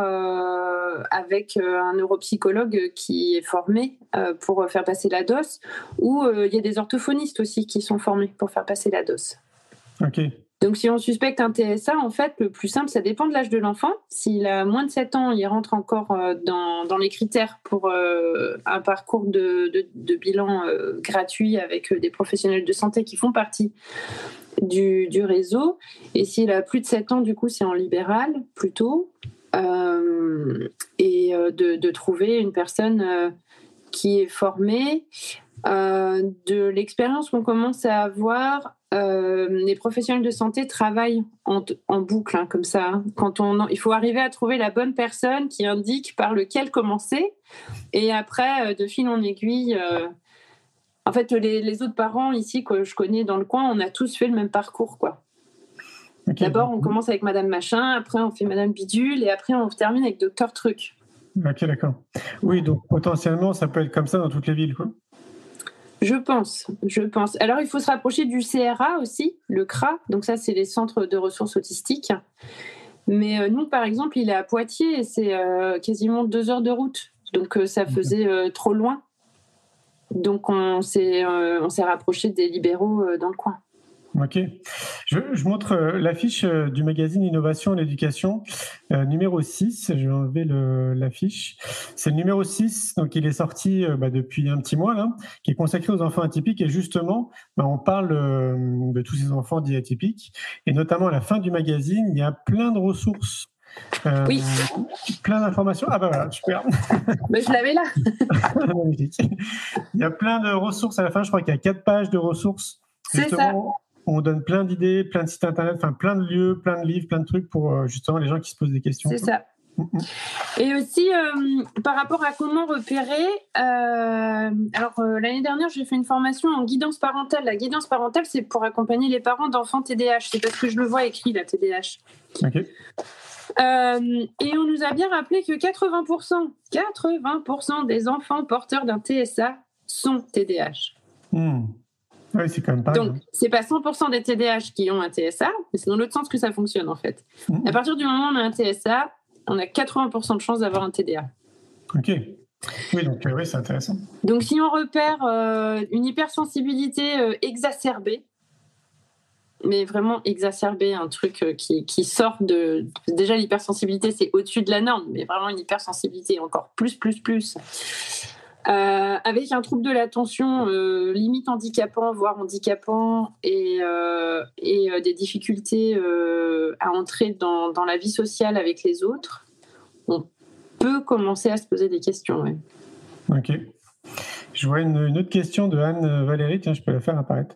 avec un neuropsychologue qui est formé pour faire passer la DOS, ou il y a des orthophonistes aussi qui sont formés pour faire passer la DOS. Ok. Donc, si on suspecte un TSA, en fait, le plus simple, ça dépend de l'âge de l'enfant. S'il a moins de 7 ans, il rentre encore euh, dans, les critères pour euh, un parcours de, bilan euh, gratuit avec des professionnels de santé qui font partie du, réseau. Et s'il a plus de 7 ans, du coup, c'est en libéral plutôt. et de, trouver une personne qui est formée. de l'expérience qu'on commence à avoir, euh, les professionnels de santé travaillent en, boucle, hein, comme ça. Hein. Quand on, il faut arriver à trouver la bonne personne qui indique par lequel commencer. Et après, euh, de fil en aiguille, euh, en fait, les, autres parents ici que je connais dans le coin, on a tous fait le même parcours, quoi. D'abord, on commence avec Madame Machin, après on fait Madame Bidule, et après on termine avec Docteur Truc. Ok, d'accord. Oui, donc potentiellement, ça peut être comme ça dans toutes les villes, quoi. Je pense, je pense. Alors, il faut se rapprocher du CRA aussi, le CRA. Donc ça, c'est les centres de ressources autistiques. Mais euh, nous, par exemple, il est à Poitiers et c'est euh, quasiment deux heures de route. Donc euh, ça faisait trop loin. Donc on s'est rapproché des libéraux dans le coin. Ok. Je, je montre euh, l'affiche euh, du magazine Innovation et l'éducation, euh, numéro 6. Je vais enlever l'affiche. C'est le numéro 6, donc il est sorti bah, depuis un petit mois, là, qui est consacré aux enfants atypiques. Et justement, bah, on parle de tous ces enfants dits atypiques. Et notamment à la fin du magazine, il y a plein de ressources oui. Plein d'informations. Ah bah voilà, super. Mais je l'avais là. il y a plein de ressources à la fin. Je crois qu'il y a quatre pages de ressources. C'est ça on donne plein d'idées, plein de sites internet, enfin plein de lieux, plein de livres, plein de trucs pour euh, justement les gens qui se posent des questions. C'est ça. Mm, mm. Et aussi, euh, par rapport à comment repérer, euh, alors l'année dernière, j'ai fait une formation en guidance parentale. La guidance parentale, c'est pour accompagner les parents d'enfants TDAH. C'est parce que je le vois écrit, la TDAH. Ok. et on nous a bien rappelé que 80%, 80% des enfants porteurs d'un TSA sont TDAH. Hmm. Oui, c'est quand même pas. Donc, c'est pas 100% des TDAH qui ont un TSA, mais c'est dans l'autre sens que ça fonctionne en fait. Mmh. À partir du moment où on a un TSA, on a 80% de chances d'avoir un TDA. Ok. Oui, donc euh, oui, c'est intéressant. Donc, si on repère euh, une hypersensibilité euh, exacerbée, mais vraiment exacerbée, un truc qui, qui, sort de. Déjà, l'hypersensibilité, c'est au-dessus de la norme, mais vraiment une hypersensibilité encore plus, plus, plus. Euh, avec un trouble de l'attention euh, limite handicapant, voire handicapant, et, euh, des difficultés à entrer dans, la vie sociale avec les autres, on peut commencer à se poser des questions. Ok. Je vois une, autre question de Anne Valérie, tiens, je peux la faire apparaître.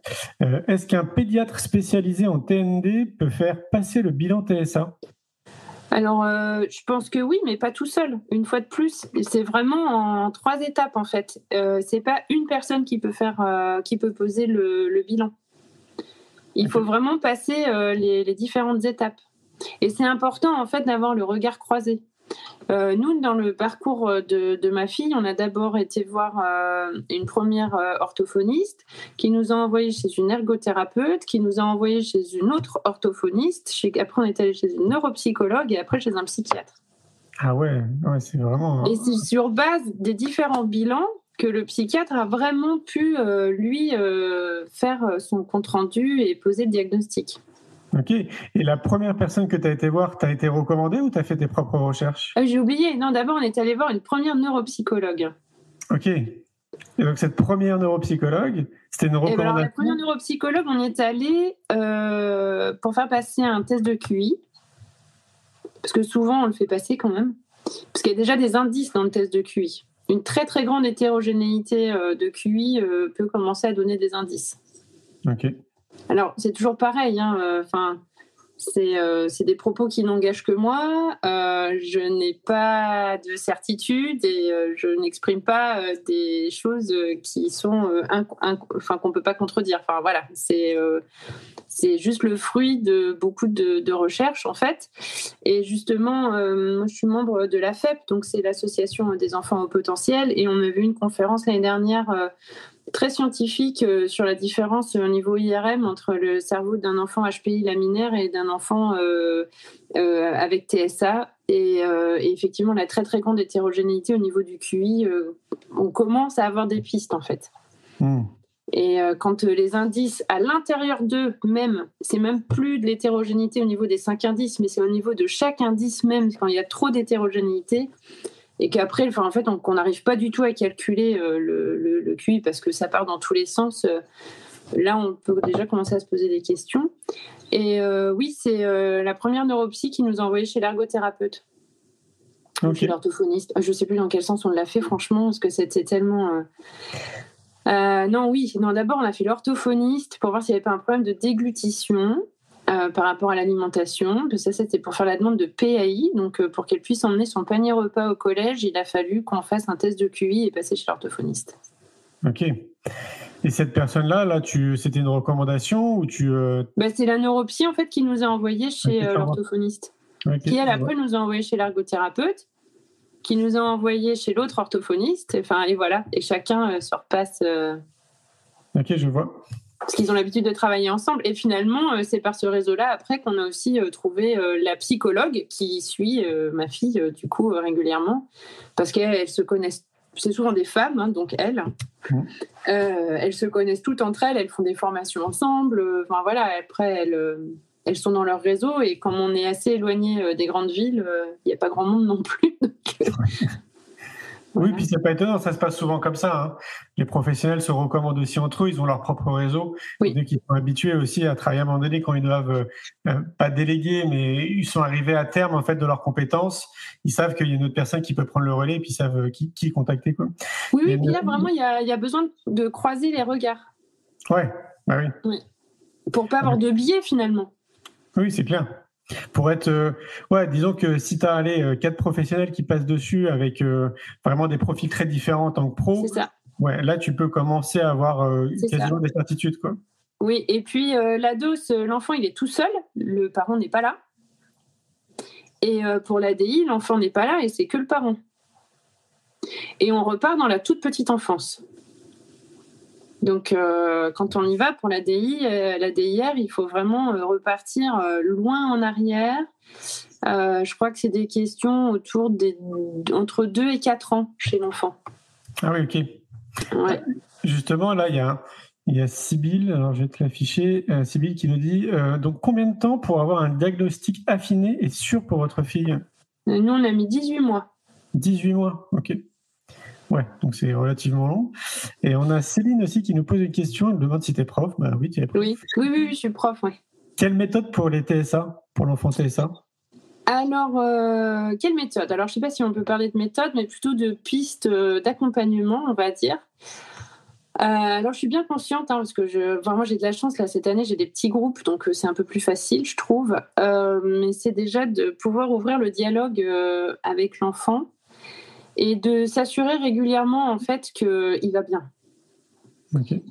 Est-ce qu'un pédiatre spécialisé en TND peut faire passer le bilan TSA alors, euh, je pense que oui, mais pas tout seul. Une fois de plus, c'est vraiment en trois étapes en fait. Euh, c'est pas une personne qui peut faire, euh, qui peut poser le, bilan. Il faut vraiment passer les, différentes étapes. Et c'est important en fait d'avoir le regard croisé. Euh, nous, dans le parcours de, ma fille, on a d'abord été voir euh, une première euh, orthophoniste qui nous a envoyé chez une ergothérapeute, qui nous a envoyé chez une autre orthophoniste. après, on est allé chez une neuropsychologue et après chez un psychiatre. Ah ouais, ouais c'est vraiment. Et c'est sur base des différents bilans que le psychiatre a vraiment pu, lui, faire son compte-rendu et poser le diagnostic. Ok. Et la première personne que tu as été voir, tu as été recommandée ou tu as fait tes propres recherches? Ah, J'ai oublié. Non, d'abord, on est allé voir une première neuropsychologue. Ok. Et donc, cette première neuropsychologue, c'était une ben recommandation La première neuropsychologue, on est allé euh, pour faire passer un test de QI. Parce que souvent, on le fait passer quand même. Parce qu'il y a déjà des indices dans le test de QI. Une très, très grande hétérogénéité euh, de QI euh, peut commencer à donner des indices. Ok. Alors, c'est toujours pareil. Hein, euh, enfin, euh, c'est des propos qui n'engagent que moi. Euh, je n'ai pas de certitude et je n'exprime pas des choses qui sont, qu'on peut pas contredire. Enfin, voilà, c'est juste le fruit de beaucoup de, recherches en fait. Et justement, je suis membre de la FEP, donc c'est l'association des enfants au potentiel, et on a vu une conférence l'année dernière très scientifique euh, sur la différence au niveau IRM entre le cerveau d'un enfant HPI laminaire et d'un enfant euh, euh, avec TSA. Et, effectivement, la très très grande hétérogénéité au niveau du QI, on commence à avoir des pistes en fait. Hmm. Et quand les indices à l'intérieur d'eux même, c'est même plus de l'hétérogénéité au niveau des cinq indices, mais c'est au niveau de chaque indice même, quand il y a trop d'hétérogénéité, et qu'après, enfin, en fait, on n'arrive pas du tout à calculer euh, le, le, QI parce que ça part dans tous les sens. Euh, là, on peut déjà commencer à se poser des questions. Et euh, oui, c'est la première neuropsy qui nous a envoyé chez l'ergothérapeute. Chez l'orthophoniste. Je ne sais plus dans quel sens on l'a fait, franchement, parce que c'était tellement. non, oui. Non, d'abord, on a fait l'orthophoniste pour voir s'il n'y avait pas un problème de déglutition. Euh, par rapport à l'alimentation. Ça, c'était pour faire la demande de PAI. Donc, euh, pour qu'elle puisse emmener son panier repas au collège, il a fallu qu'on fasse un test de QI et passer chez l'orthophoniste. Ok. Et cette personne-là, là, tu, c'était une recommandation ou tu euh, bah, C'est la neuropsie en fait qui nous a envoyé chez l'orthophoniste, qui elle après nous a envoyé chez l'ergothérapeute, qui nous a envoyé chez l'autre orthophoniste. Enfin et voilà, et chacun se repasse. Ok, je vois parce qu'ils ont l'habitude de travailler ensemble. Et finalement, euh, c'est par ce réseau-là, après, qu'on a aussi euh, trouvé euh, la psychologue qui suit ma fille, du coup, régulièrement, parce qu'elles se connaissent. C'est souvent des femmes, hein, donc elles. elles se connaissent toutes entre elles, elles font des formations ensemble. Enfin voilà, après, elles, elles sont dans leur réseau. Et comme on est assez éloigné des grandes villes, il n'y a pas grand monde non plus. Oui, puis c'est pas étonnant, ça se passe souvent comme ça. Hein. Les professionnels se recommandent aussi entre eux, ils ont leur propre réseau. Oui. Donc ils sont habitués aussi à travailler à un moment donné quand ils doivent euh, pas déléguer, mais ils sont arrivés à terme en fait de leurs compétences. Ils savent qu'il y a une autre personne qui peut prendre le relais, et puis ils savent euh, qui, qui contacter quoi. Oui, oui. Puis là vraiment, il y a, y a, besoin de croiser les regards. Ouais, bah oui. oui. Pour pas avoir de biais finalement. Oui, c'est clair. Pour être, euh, ouais, disons que si tu as allé euh, quatre professionnels qui passent dessus avec euh, vraiment des profils très différents en tant que pro, ouais, là tu peux commencer à avoir quasiment des certitudes, quoi. Oui, et puis la dose, l'enfant il est tout seul, le parent n'est pas là. Et pour l'ADI, l'enfant n'est pas là et c'est que le parent. Et on repart dans la toute petite enfance. Donc, euh, quand on y va pour la DI, euh, la DIR, il faut vraiment euh, repartir loin en arrière. je crois que c'est des questions autour des entre 2 et 4 ans chez l'enfant. Ah oui, ok. Justement, là, il y a, il y a Sybille, alors je vais te l'afficher, Sybille qui nous dit donc combien de temps pour avoir un diagnostic affiné et sûr pour votre fille? Nous, on a mis 18 mois. 18 mois, ok. Ouais, donc c'est relativement long. Et on a Céline aussi qui nous pose une question. Elle demande si tu es prof. Bah oui, tu es prof. Oui, oui, oui, je suis prof, oui. Quelle méthode pour les TSA, pour l'enfant TSA alors, euh, quelle méthode? Alors, je ne sais pas si on peut parler de méthode, mais plutôt de pistes euh, d'accompagnement, on va dire. Euh, alors, je suis bien consciente, hein, parce que je, vraiment, j'ai de la chance, là, cette année, j'ai des petits groupes, donc c'est un peu plus facile, je trouve. mais c'est déjà de pouvoir ouvrir le dialogue avec l'enfant et de s'assurer régulièrement en fait qu'il va bien.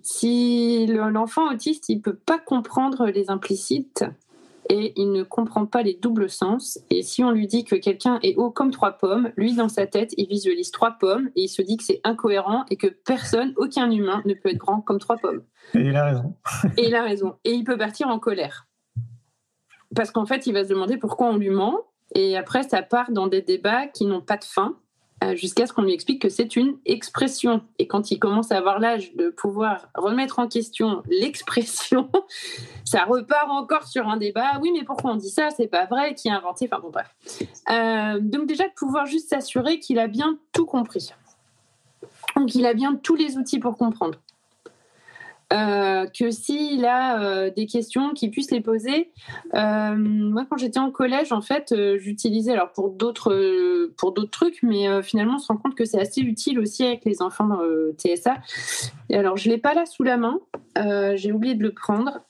Si l'enfant autiste, il peut pas comprendre les implicites et il ne comprend pas les doubles sens. Et si on lui dit que quelqu'un est haut comme trois pommes, lui dans sa tête, il visualise trois pommes et il se dit que c'est incohérent et que personne, aucun humain, ne peut être grand comme trois pommes. Et il a raison. et il a raison. Et il peut partir en colère. Parce qu'en fait, il va se demander pourquoi on lui ment. Et après, ça part dans des débats qui n'ont pas de fin jusqu'à ce qu'on lui explique que c'est une expression. Et quand il commence à avoir l'âge de pouvoir remettre en question l'expression, ça repart encore sur un débat. Oui, mais pourquoi on dit ça? C'est pas vrai. Qui a inventé? Enfin bon, bref. Euh, donc déjà de pouvoir juste s'assurer qu'il a bien tout compris. Donc il a bien tous les outils pour comprendre. Euh, que s'il a euh, des questions, qu'il puisse les poser. Euh, moi, quand j'étais en collège, en fait, j'utilisais alors pour d'autres pour d'autres trucs, mais finalement, on se rend compte que c'est assez utile aussi avec les enfants TSA. Et alors, je l'ai pas là sous la main. J'ai oublié de le prendre.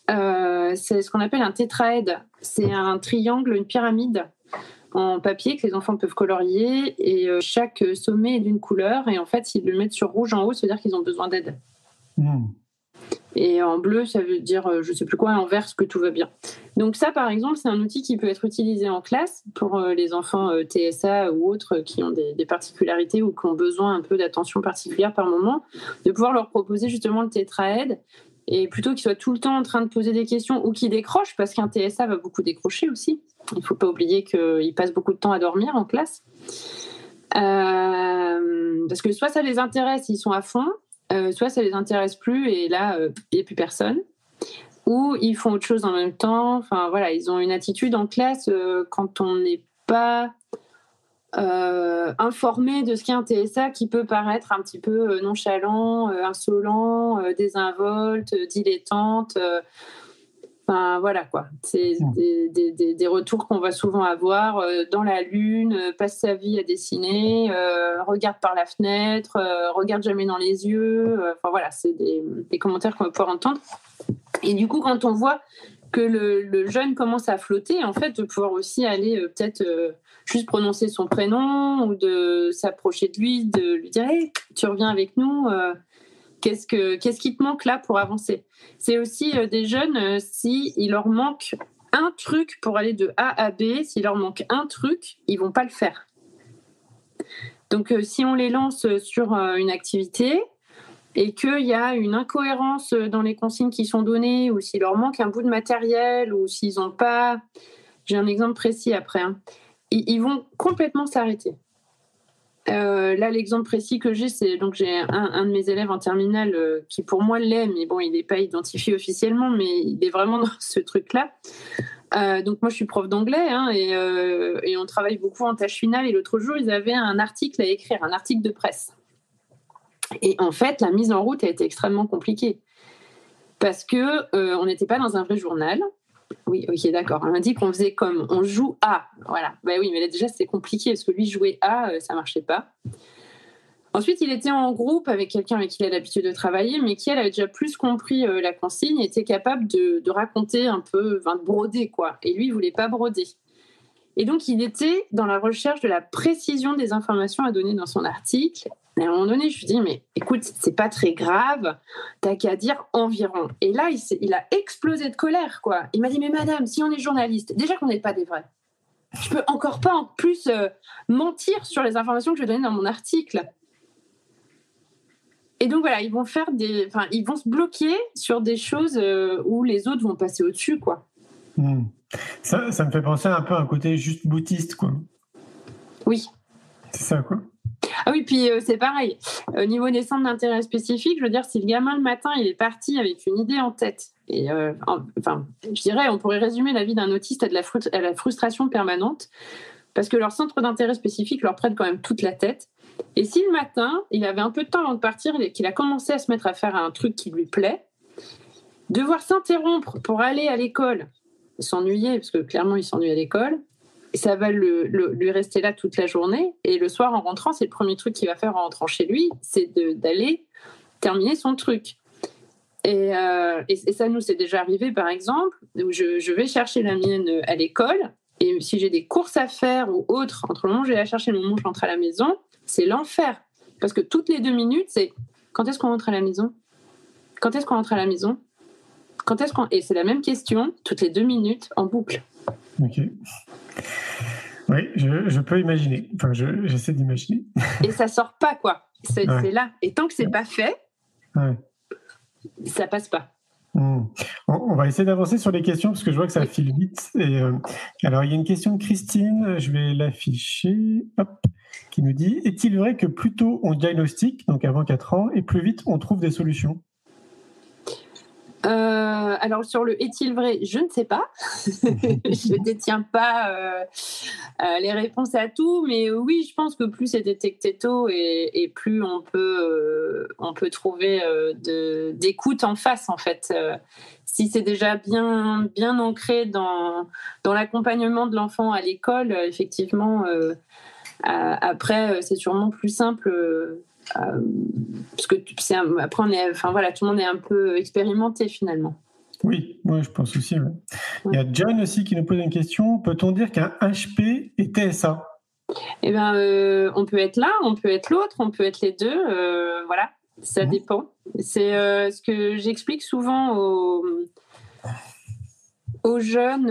c'est ce qu'on appelle un tétraède. C'est un triangle, une pyramide en papier que les enfants peuvent colorier et chaque sommet est d'une couleur et en fait s'ils le mettent sur rouge en haut, ça veut dire qu'ils ont besoin d'aide. Mmh. Et en bleu, ça veut dire, euh, je ne sais plus quoi, en vert, que tout va bien. Donc ça, par exemple, c'est un outil qui peut être utilisé en classe pour euh, les enfants euh, TSA ou autres qui ont des, particularités ou qui ont besoin un peu d'attention particulière par moment, de pouvoir leur proposer justement le tétraède. Et plutôt qu'ils soient tout le temps en train de poser des questions ou qu'ils décrochent, parce qu'un TSA va beaucoup décrocher aussi. Il ne faut pas oublier qu'il passe beaucoup de temps à dormir en classe. parce que soit ça les intéresse, ils sont à fond, euh, soit ça les intéresse plus et là, euh, il n'y a plus personne. Ou ils font autre chose en même temps. Enfin voilà, ils ont une attitude en classe euh, quand on n'est pas informé de ce qu'est un TSA qui peut paraître un petit peu nonchalant, insolent, désinvolte, dilettante. Enfin, voilà quoi. C'est mmh. des, retours qu'on va souvent avoir euh, dans la lune, euh, passe sa vie à dessiner, euh, regarde par la fenêtre, regarde jamais dans les yeux. Enfin voilà, c'est des, commentaires qu'on va pouvoir entendre. Et du coup, quand on voit que le, jeune commence à flotter, en fait, de pouvoir aussi aller peut-être juste prononcer son prénom ou de s'approcher de lui, de lui dire hey, tu reviens avec nous Qu'est-ce, que, qui te manque là pour avancer? C'est aussi euh, des jeunes, euh, s'il leur manque un truc pour aller de A à B, s'il leur manque un truc, ils vont pas le faire. Donc euh, si on les lance sur une activité et qu'il y a une incohérence dans les consignes qui sont données, ou s'il leur manque un bout de matériel, ou s'ils n'ont pas... J'ai un exemple précis après. Hein, ils vont complètement s'arrêter. Euh, là, l'exemple précis que j'ai, c'est donc j'ai un, de mes élèves en terminale euh, qui pour moi l'est, mais bon, il n'est pas identifié officiellement, mais il est vraiment dans ce truc-là. Euh, donc moi, je suis prof d'anglais hein, et, et, on travaille beaucoup en tâche finale. Et l'autre jour, ils avaient un article à écrire, un article de presse. Et en fait, la mise en route a été extrêmement compliquée parce que on n'était pas dans un vrai journal. Oui, ok, d'accord. Dit qu'on faisait comme on joue A. Voilà. Bah oui, mais là déjà c'était compliqué parce que lui jouer A, euh, ça marchait pas. Ensuite, il était en groupe avec quelqu'un avec qui il a l'habitude de travailler, mais qui elle avait déjà plus compris euh, la consigne, était capable de, raconter un peu, de broder quoi. Et lui, il voulait pas broder. Et donc, il était dans la recherche de la précision des informations à donner dans son article. Et à un moment donné, je lui dis, mais écoute, c'est pas très grave, t'as qu'à dire environ. Et là, il, a explosé de colère, quoi. Il m'a dit, mais madame, si on est journaliste, déjà qu'on n'est pas des vrais, je peux encore pas en plus euh, mentir sur les informations que je vais donner dans mon article. Et donc voilà, ils vont faire des, ils vont se bloquer sur des choses euh, où les autres vont passer au-dessus, quoi. Hmm. Ça, ça me fait penser un peu à un côté juste boutiste, quoi. Oui. C'est ça, quoi. Ah oui, puis euh, c'est pareil. Au niveau des centres d'intérêt spécifiques, je veux dire, si le gamin le matin, il est parti avec une idée en tête, et euh, enfin, je dirais, on pourrait résumer la vie d'un autiste à, de la, à la frustration permanente, parce que leur centre d'intérêt spécifique leur prête quand même toute la tête. Et si le matin, il avait un peu de temps avant de partir et qu'il a commencé à se mettre à faire un truc qui lui plaît, devoir s'interrompre pour aller à l'école, s'ennuyer, parce que clairement il s'ennuie à l'école, ça va lui rester là toute la journée. Et le soir, en rentrant, c'est le premier truc qu'il va faire en rentrant chez lui, c'est d'aller terminer son truc. Euh, et, ça, nous, c'est déjà arrivé, par exemple, où je, vais chercher la mienne à l'école. Et si j'ai des courses à faire ou autre, entre le moment où je vais la chercher et le moment où je rentre à la maison, c'est l'enfer. Parce que toutes les deux minutes, c'est quand est-ce qu'on rentre à la maison? Quand est-ce qu'on rentre à la maison? Quand est-ce qu'on... Et c'est la même question, toutes les deux minutes, en boucle. Ok. Oui, je, peux imaginer. Enfin, j'essaie d'imaginer. Et ça sort pas, quoi. C'est là. Et tant que c'est pas fait, ça passe pas. Hmm. On, va essayer d'avancer sur les questions parce que je vois que ça file vite. Et, euh, alors, il y a une question de Christine, je vais l'afficher, qui nous dit Est-il vrai que plus tôt on diagnostique, donc avant 4 ans, et plus vite on trouve des solutions? Euh, alors sur le est-il vrai, je ne sais pas. je ne détiens pas euh, euh, les réponses à tout, mais oui, je pense que plus c'est détecté tôt et, plus on peut, on peut trouver d'écoute en face en fait. si c'est déjà bien, bien ancré dans, dans l'accompagnement de l'enfant à l'école, effectivement, après c'est sûrement plus simple parce que c'est après, on est, enfin voilà, tout le monde est un peu expérimenté finalement. Oui, moi je pense aussi. Il y a John aussi qui nous pose une question. Peut-on dire qu'un HP est TSA Eh bien, euh, on peut être là, on peut être l'autre, on peut être les deux. Euh, voilà, ça mhm. dépend. C'est ce que j'explique souvent aux, aux jeunes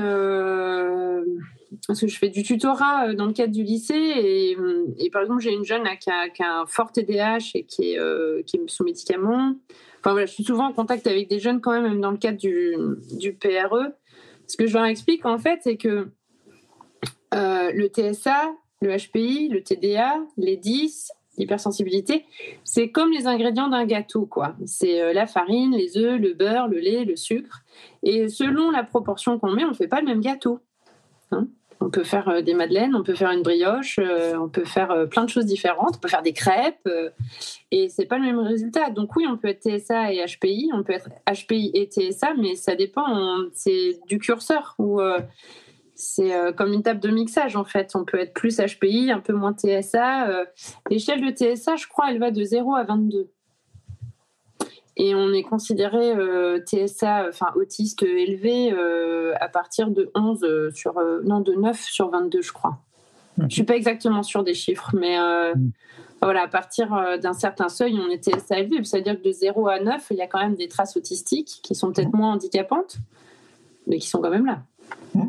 parce que je fais du tutorat euh, dans le cadre du lycée et, euh, par exemple j'ai une jeune qui, a, un fort TDAH et qui est, euh, qui est sous médicaments. Enfin voilà, je suis souvent en contact avec des jeunes quand même, même dans le cadre du, PRE. Ce que je leur explique en fait, c'est que le TSA, le HPI, le TDA, les 10, l'hypersensibilité, c'est comme les ingrédients d'un gâteau, quoi. C'est la farine, les œufs, le beurre, le lait, le sucre. Et selon la proportion qu'on met, on ne fait pas le même gâteau. Hein on peut faire euh, des madeleines, on peut faire une brioche, euh, on peut faire euh, plein de choses différentes, on peut faire des crêpes, et c'est pas le même résultat. Donc oui, on peut être TSA et HPI, on peut être HPI et TSA, mais ça dépend, c'est du curseur, ou c'est comme une table de mixage en fait. On peut être plus HPI, un peu moins TSA. L'échelle de TSA, je crois, elle va de 0 à 22 et on est considéré euh, TSA, enfin autiste élevé, euh, à partir de 11 euh, sur, non, de 9 sur 22, je crois. Je suis pas exactement sûre des chiffres, mais mm. voilà, à partir d'un certain seuil, on est TSA élevé. C'est-à-dire que de 0 à 9, il y a quand même des traces autistiques qui sont peut-être mm. moins handicapantes, mais qui sont quand même là. Mm.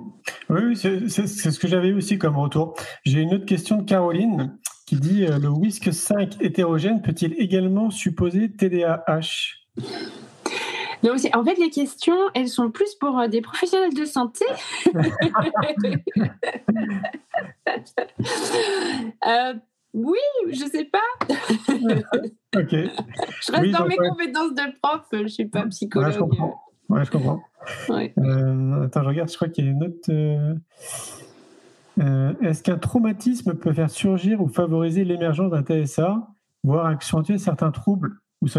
Oui, c'est ce que j'avais aussi comme retour. J'ai une autre question de Caroline qui dit le WISC 5 hétérogène peut-il également supposer TDAH en fait, les questions, elles sont plus pour euh, des professionnels de santé. Euh, oui, je sais pas. ok. Je reste dans mes compétences de prof, je ne suis pas psychologue. je comprends. Ouais, je comprends. Euh, attends, je regarde, je crois qu'il y a une autre. Est-ce qu'un traumatisme peut faire surgir ou favoriser l'émergence d'un TSA, voire accentuer certains troubles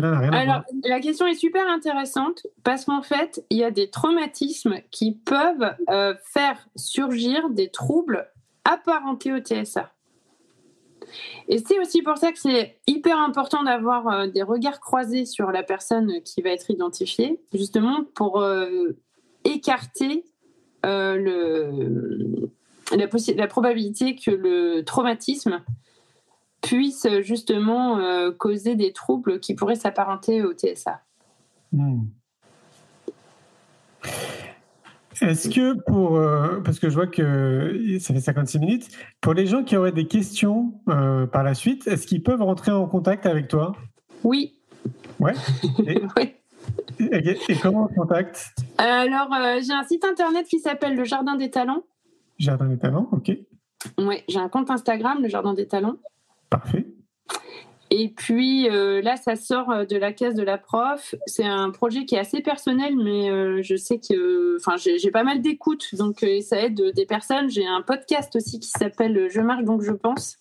alors, la question est super intéressante parce qu'en fait, il y a des traumatismes qui peuvent euh, faire surgir des troubles apparentés au TSA. Et c'est aussi pour ça que c'est hyper important d'avoir euh, des regards croisés sur la personne qui va être identifiée, justement pour euh, écarter le, la, la probabilité que le traumatisme puisse justement euh, causer des troubles qui pourraient s'apparenter au TSA. Hmm. Est-ce que pour, euh, parce que je vois que ça fait 56 minutes, pour les gens qui auraient des questions euh, par la suite, est-ce qu'ils peuvent rentrer en contact avec toi? Oui. Ouais. Et, oui. Et, comment on contacte? Alors, j'ai un site internet qui s'appelle Le Jardin des Talents. Jardin des Talents, ok. Oui, j'ai un compte Instagram, Le Jardin des Talents. Parfait. Et puis euh, là, ça sort euh, de la case de la prof. C'est un projet qui est assez personnel, mais euh, je sais que, enfin, j'ai pas mal d'écoute, donc ça aide des personnes. J'ai un podcast aussi qui s'appelle Je marche donc je pense.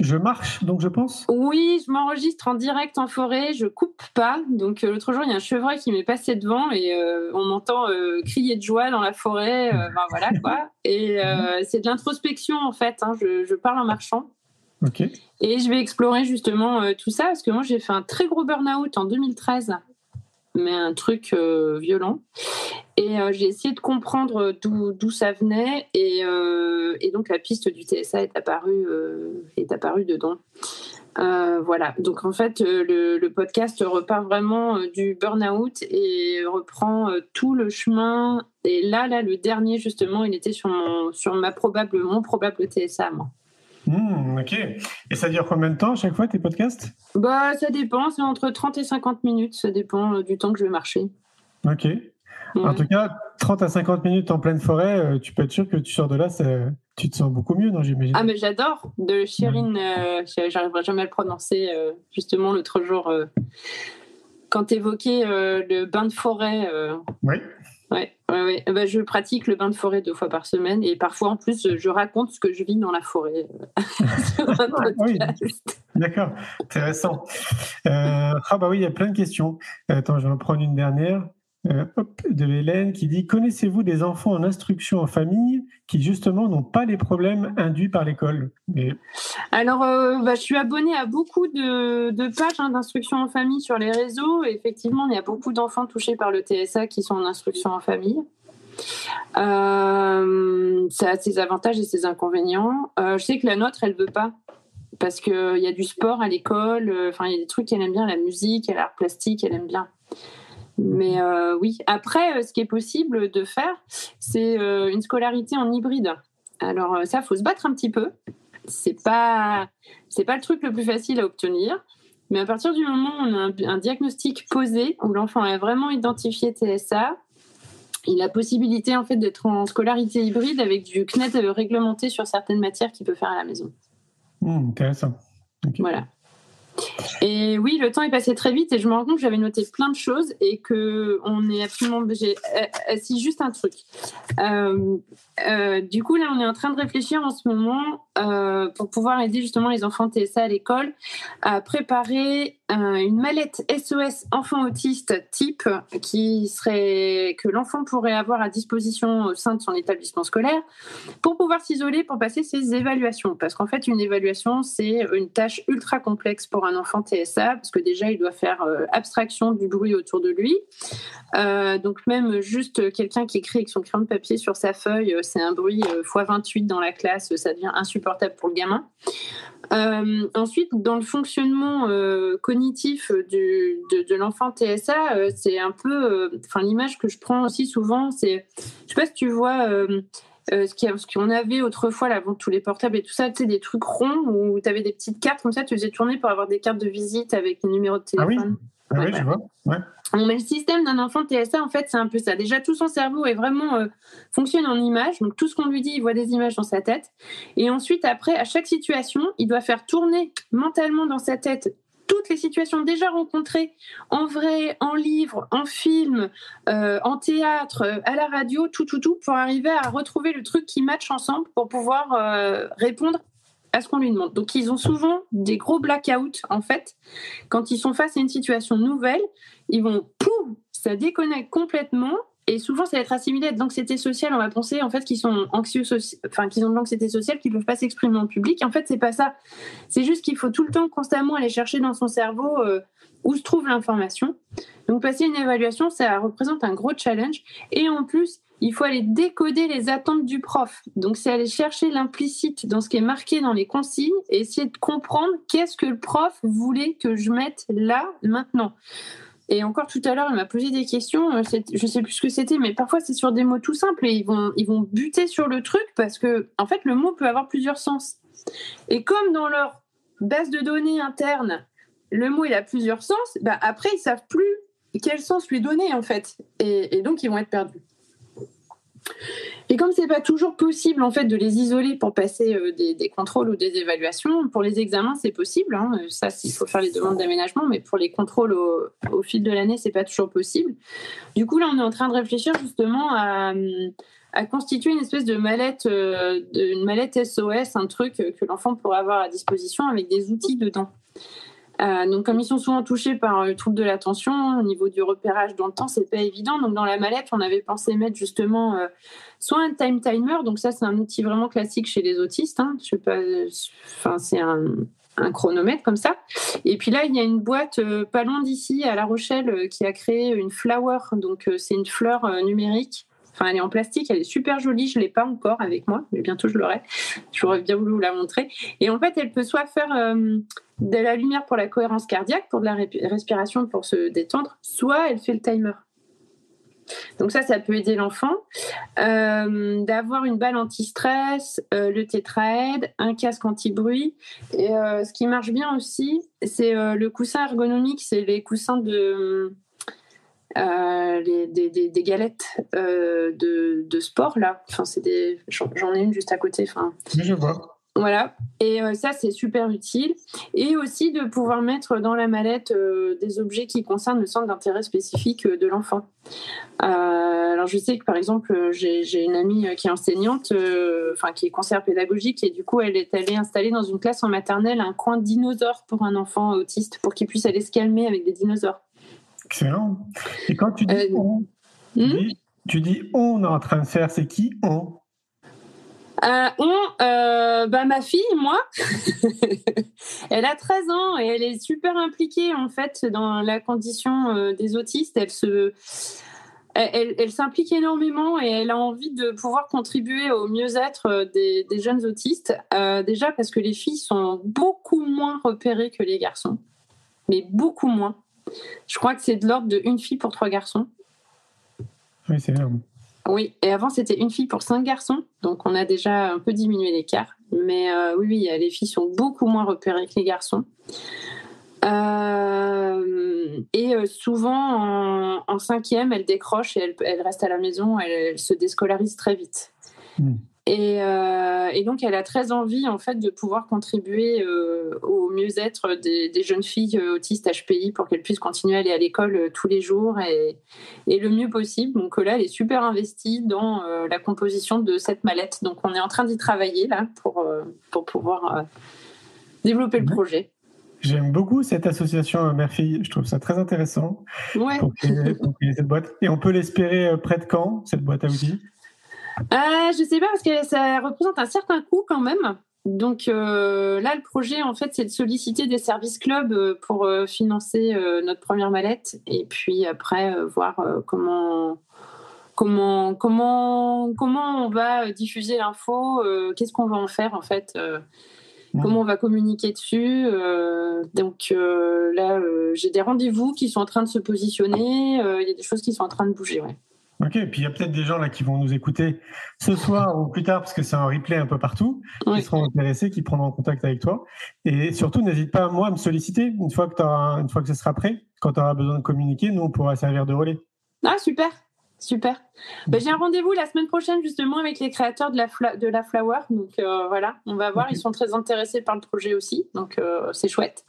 Je marche donc je pense. Oui, je m'enregistre en direct en forêt. Je coupe pas. Donc l'autre jour, il y a un chevreuil qui m'est passé devant et on m'entend crier de joie dans la forêt. ben voilà quoi. Et c'est de l'introspection en fait. Hein. Je, je parle en marchant. Et je vais explorer justement euh, tout ça parce que moi j'ai fait un très gros burn-out en 2013, mais un truc euh, violent. Et euh, j'ai essayé de comprendre d'où ça venait et, donc la piste du TSA est apparue, est apparue dedans. voilà, donc en fait le, le podcast repart vraiment du burn-out et reprend tout le chemin. Et là, là, le dernier justement, il était sur, mon, sur ma probable, mon probable TSA, moi. Hmm, ok. Et ça dure combien de temps à chaque fois tes podcasts? Bah ça dépend, c'est entre 30 et 50 minutes, ça dépend euh, du temps que je vais marcher. Ok. En tout cas, 30 à 50 minutes en pleine forêt, euh, tu peux être sûr que tu sors de là, tu te sens beaucoup mieux, non j'imagine? Ah mais j'adore de Shirin, euh, j'arriverai jamais à le prononcer. Euh, justement l'autre jour, quand tu évoquais le bain de forêt. oui. Ouais, ouais, ben, je pratique le bain de forêt deux fois par semaine et parfois en plus je raconte ce que je vis dans la forêt. oui. D'accord, intéressant. ah bah oui, il y a plein de questions. Attends, je vais en prendre une dernière. Euh, de Hélène qui dit Connaissez-vous des enfants en instruction en famille qui justement n'ont pas les problèmes induits par l'école? Alors, euh, bah, je suis abonnée à beaucoup de, pages hein, d'instruction en famille sur les réseaux. Effectivement, il y a beaucoup d'enfants touchés par le TSA qui sont en instruction en famille. Euh, ça a ses avantages et ses inconvénients. je sais que la nôtre, elle veut pas parce qu'il y a du sport à l'école. Il y a des trucs qu'elle aime bien, la musique, l'art plastique, elle aime bien. Mais euh, oui, après, euh, ce qui est possible de faire, c'est euh, une scolarité en hybride. Alors ça, faut se battre un petit peu. C'est pas, c'est pas le truc le plus facile à obtenir. Mais à partir du moment où on a un, diagnostic posé, où l'enfant a vraiment identifié TSA, il a possibilité en fait d'être en scolarité hybride avec du CNED réglementé sur certaines matières qu'il peut faire à la maison. Mmh, intéressant. Voilà. Et oui, le temps est passé très vite et je me rends compte que j'avais noté plein de choses et que on est absolument obligé. Euh, si juste un truc. Euh, du coup, là, on est en train de réfléchir en ce moment pour pouvoir aider justement les enfants TSA à l'école à préparer une mallette SOS enfant autiste type qui serait que l'enfant pourrait avoir à disposition au sein de son établissement scolaire pour pouvoir s'isoler pour passer ses évaluations. Parce qu'en fait, une évaluation, c'est une tâche ultra complexe pour un enfant TSA, parce que déjà, il doit faire euh, abstraction du bruit autour de lui. Euh, donc même juste quelqu'un qui écrit avec son crayon de papier sur sa feuille, euh, c'est un bruit x28 dans la classe, ça devient insupportable pour le gamin. ensuite, dans le fonctionnement cognitif de, l'enfant TSA, c'est un peu, enfin l'image que je prends aussi souvent, c'est, je sais pas si tu vois euh, ce qu'on avait autrefois, là, avant tous les portables et tout ça, tu sais, des trucs ronds où tu avais des petites cartes comme ça, tu faisais tourner pour avoir des cartes de visite avec les numéros de téléphone. Ah oui, ah oui je vois. Ouais. mais le système d'un enfant TSA, en fait, c'est un peu ça. Déjà, tout son cerveau est vraiment euh, fonctionne en images. Donc, tout ce qu'on lui dit, il voit des images dans sa tête. Et ensuite, après, à chaque situation, il doit faire tourner mentalement dans sa tête toutes les situations déjà rencontrées en vrai, en livre, en film, euh, en théâtre, à la radio, tout, tout, tout, pour arriver à retrouver le truc qui match ensemble pour pouvoir euh, répondre à ce qu'on lui demande. Donc ils ont souvent des gros blackouts en fait. Quand ils sont face à une situation nouvelle, ils vont pouf, ça déconnecte complètement et souvent, ça va être assimilé à de l'anxiété sociale. On va penser en fait qu'ils sont anxieux, enfin qu'ils ont de l'anxiété sociale, qu'ils peuvent pas s'exprimer en public. En fait, c'est pas ça. C'est juste qu'il faut tout le temps, constamment aller chercher dans son cerveau euh, où se trouve l'information. Donc, passer une évaluation, ça représente un gros challenge. Et en plus, il faut aller décoder les attentes du prof. Donc, c'est aller chercher l'implicite dans ce qui est marqué dans les consignes et essayer de comprendre qu'est-ce que le prof voulait que je mette là, maintenant. Et encore tout à l'heure, elle m'a posé des questions. Euh, je sais plus ce que c'était, mais parfois c'est sur des mots tout simples et ils vont, ils vont buter sur le truc parce que, en fait, le mot peut avoir plusieurs sens. Et comme dans leur base de données interne, le mot il a plusieurs sens, bah après ils savent plus quel sens lui donner en fait, et, donc ils vont être perdus. Et comme c'est pas toujours possible en fait de les isoler pour passer euh, des, contrôles ou des évaluations, pour les examens c'est possible. Hein, ça, il faut faire les demandes d'aménagement, mais pour les contrôles au, fil de l'année, c'est pas toujours possible. Du coup, là, on est en train de réfléchir justement à, constituer une espèce de mallette, euh, une mallette SOS, un truc que l'enfant pourrait avoir à disposition avec des outils dedans. Euh, donc, comme ils sont souvent touchés par le trouble de l'attention, au niveau du repérage dans le temps, c'est pas évident. Donc, dans la mallette, on avait pensé mettre justement euh, soit un time timer. Donc, ça, c'est un outil vraiment classique chez les autistes. Hein. Je sais pas, enfin, c'est un, chronomètre comme ça. Et puis là, il y a une boîte euh, pas loin d'ici, à La Rochelle, qui a créé une flower. Donc, c'est une fleur numérique Enfin, elle est en plastique, elle est super jolie. Je l'ai pas encore avec moi, mais bientôt je l'aurai. J'aurais bien voulu vous la montrer. Et en fait, elle peut soit faire euh, de la lumière pour la cohérence cardiaque, pour de la respiration pour se détendre, soit elle fait le timer. Donc ça, ça peut aider l'enfant. Euh, d'avoir une balle anti-stress, euh, le tétraède, un casque anti-bruit. Et ce qui marche bien aussi, c'est le coussin ergonomique, c'est les coussins de des, galettes de, de, sport là. Enfin, j'en ai une juste à côté. Je vois. Voilà, et euh, ça c'est super utile. Et aussi de pouvoir mettre dans la mallette euh, des objets qui concernent le centre d'intérêt spécifique euh, de l'enfant. alors je sais que par exemple j'ai une amie qui est enseignante, enfin qui est conseillère pédagogique, et du coup elle est allée installer dans une classe en maternelle un coin dinosaure pour un enfant autiste pour qu'il puisse aller se calmer avec des dinosaures. Excellent. Et quand tu dis on, hmm? tu dis on est en train de faire, c'est qui on? Euh, on, euh, bah, ma fille, moi, elle a 13 ans et elle est super impliquée en fait dans la condition euh, des autistes. Elle se, elle, s'implique énormément et elle a envie de pouvoir contribuer au mieux-être des, jeunes autistes. déjà parce que les filles sont beaucoup moins repérées que les garçons, mais beaucoup moins. Je crois que c'est de l'ordre de une fille pour trois garçons. Oui, c'est énorme. Oui, et avant c'était une fille pour cinq garçons, donc on a déjà un peu diminué l'écart. Mais euh, oui, oui, les filles sont beaucoup moins repérées que les garçons. Euh, et euh, souvent en, cinquième, elles décrochent et elles, restent à la maison, elles, se déscolarisent très vite. Euh, et, donc, elle a très envie, en fait, de pouvoir contribuer euh, au mieux-être des, jeunes filles euh, autistes HPI pour qu'elles puissent continuer à aller à l'école tous les jours et, le mieux possible. Donc là, elle est super investie dans la composition de cette mallette. Donc, on est en train d'y travailler, là, pour, pour pouvoir développer le projet. J'aime beaucoup cette association mère-fille. Je trouve ça très intéressant. Ouais. Pour cette boîte. Et on peut l'espérer près de quand, cette boîte à outils? Euh, Je sais pas parce que ça représente un certain coût quand même. Donc euh, là, le projet, en fait, c'est de solliciter des services clubs euh, pour euh, financer notre première mallette et puis après voir comment comment comment comment on va diffuser l'info, qu'est-ce qu'on va en faire en fait, comment on va communiquer dessus. donc là, j'ai des rendez-vous qui sont en train de se positionner. Il y a des choses qui sont en train de bouger. Ouais. Ok, et puis il y a peut-être des gens là qui vont nous écouter ce soir ou plus tard, parce que c'est un replay un peu partout, qui seront intéressés, qui prendront contact avec toi. Et surtout, n'hésite pas, moi, à me solliciter une fois que, une fois que ce sera prêt. Quand tu auras besoin de communiquer, nous, on pourra servir de relais. Ah, super Super. Ben, j'ai un rendez-vous la semaine prochaine justement avec les créateurs de la, de la Flower. Donc euh, voilà, on va voir. Ils sont très intéressés par le projet aussi. Donc euh, c'est chouette.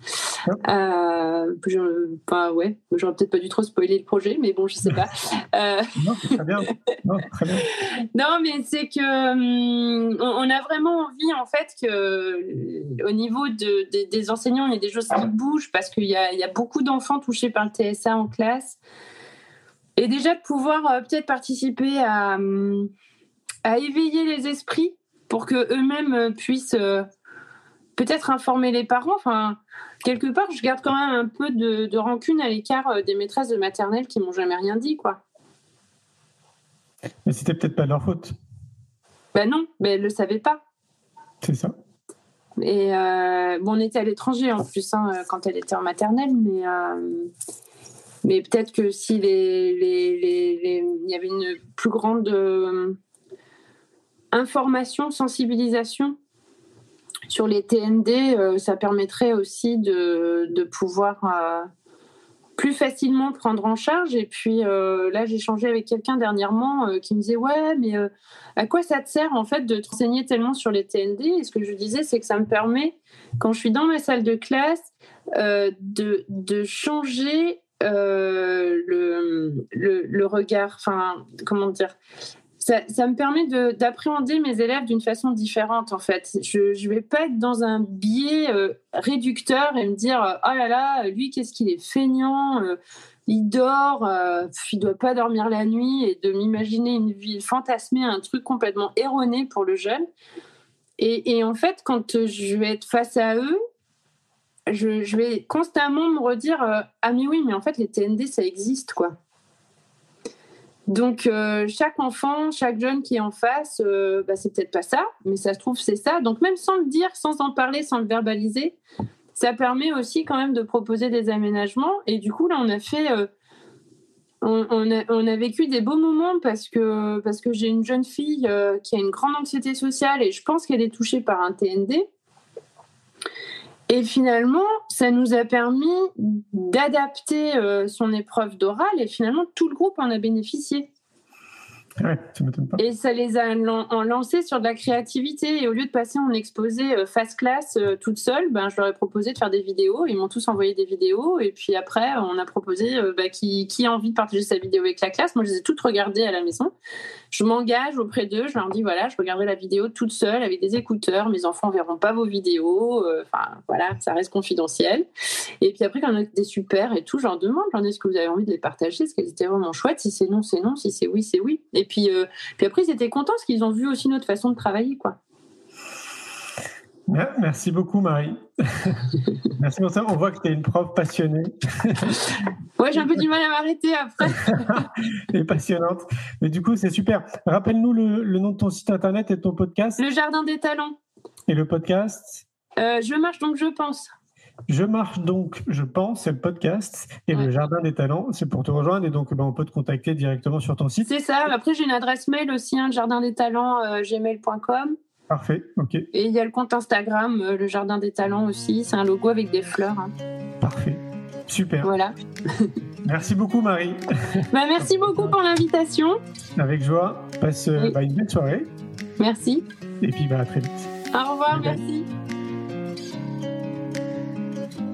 Euh, je, ouais, j'aurais peut-être pas dû trop spoiler le projet, mais bon, je sais pas. non, très bien. Non, très bien. non mais c'est que hum, on a vraiment envie en fait que au niveau de, des enseignants, il y a des choses qui bougent parce qu'il y a beaucoup d'enfants touchés par le TSA en classe. Et déjà de pouvoir euh, peut-être participer à, à, éveiller les esprits pour que eux-mêmes euh, puissent euh, peut-être informer les parents. Enfin, quelque part, je garde quand même un peu de, rancune à l'écart des maîtresses de maternelle qui m'ont jamais rien dit, quoi. Mais c'était peut-être pas leur faute. Ben non, mais elles le savaient pas. C'est ça. Et bon, on était à l'étranger en plus hein, quand elle était en maternelle, mais mais peut-être que si il y avait une plus grande euh, information, sensibilisation sur les TND, euh, ça permettrait aussi de, pouvoir euh, plus facilement prendre en charge. Et puis là, j'ai changé avec quelqu'un dernièrement qui me disait Ouais, mais à quoi ça te sert en fait de t'enseigner tellement sur les TND Et ce que je disais, c'est que ça me permet, quand je suis dans ma salle de classe, de, de changer euh, le, regard, enfin, comment dire ça, me permet d'appréhender mes élèves d'une façon différente, en fait. Je ne vais pas être dans un biais euh, réducteur et me dire Oh là là, lui, qu'est-ce qu'il est feignant, euh, il dort, il doit pas dormir la nuit, et de m'imaginer une vie fantasmée, un truc complètement erroné pour le jeune. Et en fait, quand je vais être face à eux, je, vais constamment me redire euh, ah mais oui mais en fait les TND ça existe quoi donc euh, chaque enfant chaque jeune qui est en face euh, bah, c'est peut-être pas ça mais ça se trouve c'est ça. Donc même sans le dire sans en parler sans le verbaliser ça permet aussi quand même de proposer des aménagements. Et du coup là on a fait on, a, on, a, vécu des beaux moments parce que, parce que j'ai une jeune fille qui a une grande anxiété sociale et je pense qu'elle est touchée par un TND. Et finalement, ça nous a permis d'adapter euh, son épreuve d'oral et finalement tout le groupe en a bénéficié. Et ça les a en lancé sur de la créativité. Et au lieu de passer en exposé euh, face classe euh, toute seule, ben, je leur ai proposé de faire des vidéos. Ils m'ont tous envoyé des vidéos. Et puis après, on a proposé euh, bah, qui, a envie de partager sa vidéo avec la classe. Moi, je les ai toutes regardées à la maison. Je m'engage auprès d'eux. Je leur dis voilà, je regarderai la vidéo toute seule avec des écouteurs. Mes enfants verront pas vos vidéos. Enfin, voilà, ça reste confidentiel. Et puis après, quand on a des super et tout, je leur demande, je leur dis est-ce que vous avez envie de les partager? Est-ce qu'elles étaient vraiment chouettes? Si c'est non, c'est non. Si c'est oui, c'est oui. Puis, euh, puis après, ils étaient contents parce qu'ils ont vu aussi notre façon de travailler, quoi. Ouais, Merci beaucoup, Marie. Merci pour ça. On voit que tu es une prof passionnée Ouais, j'ai un peu du mal à m'arrêter après. et passionnante. Mais du coup, c'est super. Rappelle-nous le, le nom de ton site internet et de ton podcast. Le jardin des talents. Et le podcast? Euh, je marche donc je pense. Je marche donc, je pense, c'est le podcast. Et le. Jardin des Talents, c'est pour te rejoindre. Et donc, ben, on peut te contacter directement sur ton site. C'est ça. Après, j'ai une adresse mail aussi, hein, le jardin des talents, euh, gmail.com. Parfait, ok, Et il y a le compte Instagram, euh, le jardin des talents aussi. C'est un logo avec des fleurs. hein. parfait. Super. Voilà. Merci beaucoup, Marie. Bah, merci beaucoup pour l'invitation. Avec joie. Passe euh, Oui. bah, une belle soirée. Merci. Et puis, bah, à très vite. Au revoir. Bye. Merci.